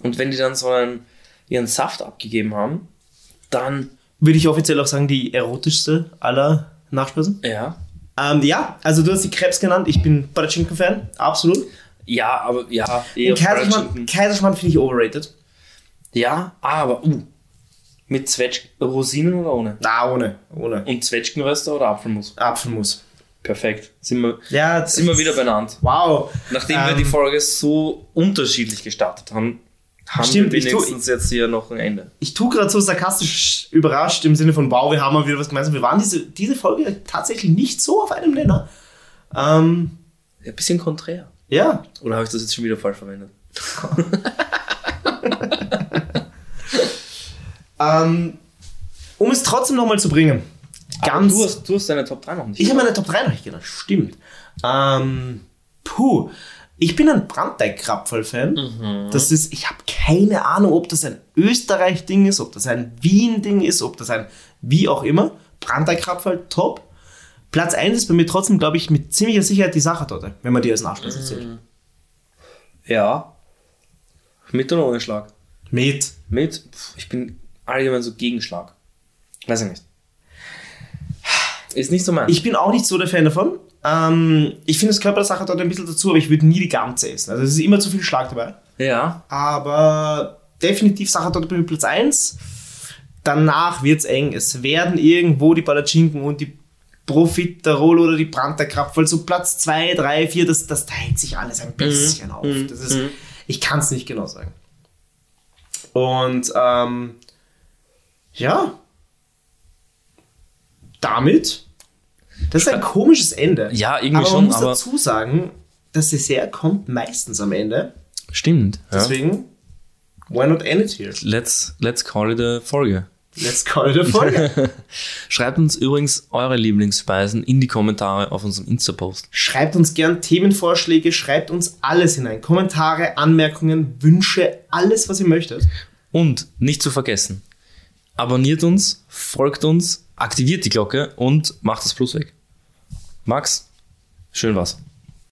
Und wenn die dann so einen, ihren Saft abgegeben haben, dann, Würde ich offiziell auch sagen, die erotischste aller Nachspeisen. ja, Ähm, ja, also du hast die Krebs genannt. Ich bin Butter Chicken Fan, absolut. Ja, aber ja, Den Kaiserschmarrn. Kaiserschmarrn finde ich overrated. Ja, aber uh, mit Zwetsch Rosinen oder ohne? Na, ohne, ohne. Und Zwetschgenröster oder Apfelmus? Apfelmus. Perfekt. Sind wir, Ja, sind wir wieder benannt. Wow. Nachdem wir Ähm, die Folge so unterschiedlich gestartet haben, haben Stimmt, wir tu- wenigstens jetzt hier noch ein Ende. Ich tue gerade so sarkastisch überrascht im Sinne von, wow, wir haben mal wieder was gemeinsam. Wir waren diese, diese Folge tatsächlich nicht so auf einem Nenner. Ähm, Ja, ein bisschen konträr. ja, Oder habe ich das jetzt schon wieder falsch verwendet? ähm, um es trotzdem nochmal zu bringen. Ganz. du hast, du hast deine Top 3 noch nicht. Ich habe meine Top 3 noch nicht genannt, stimmt. Ähm, puh, ich bin ein Brandteig-Krapferl-Fan. Das ist, ich habe keine Ahnung, ob das ein Österreich-Ding ist, ob das ein Wien-Ding ist, ob das ein wie auch immer. Brandteig-Krapferl, top. Platz 1 ist bei mir trotzdem, glaube ich, mit ziemlicher Sicherheit die Sachertorte, wenn man die als Nachspeise zählt. ja. Mit oder ohne Schlag? Mit. Mit. Ich bin allgemein so Gegenschlag. Weiß ich nicht. Ist nicht so mein. Ich bin auch nicht so der Fan davon. Ähm, ich finde das Körper der Sachertorte ein bisschen dazu, aber ich würde nie die ganze essen. Also es ist immer zu viel Schlag dabei. ja. aber definitiv Sachertorte bei mir Platz 1. Danach wird es eng. Es werden irgendwo die Palatschinken und die Profiterol oder die Brandterkrapfel so Platz 2, 3, 4, das, das teilt sich alles ein bisschen auf. Das ist, ich kann es nicht genau sagen. Und ähm, ja, damit, das ist ein komisches Ende. Ja, irgendwie aber schon, man muss aber- dazu sagen, das Dessert kommt meistens am Ende. Stimmt. Ja. Deswegen, why not end it here? Let's, let's call it a Folge. Let's call it a Folge. Schreibt uns übrigens eure Lieblingsspeisen in die Kommentare auf unserem Insta-Post. schreibt uns gern Themenvorschläge, schreibt uns alles hinein. Kommentare, Anmerkungen, Wünsche, alles, was ihr möchtet. Und nicht zu vergessen, abonniert uns, folgt uns, aktiviert die Glocke und macht das Plus weg. Max, schön was.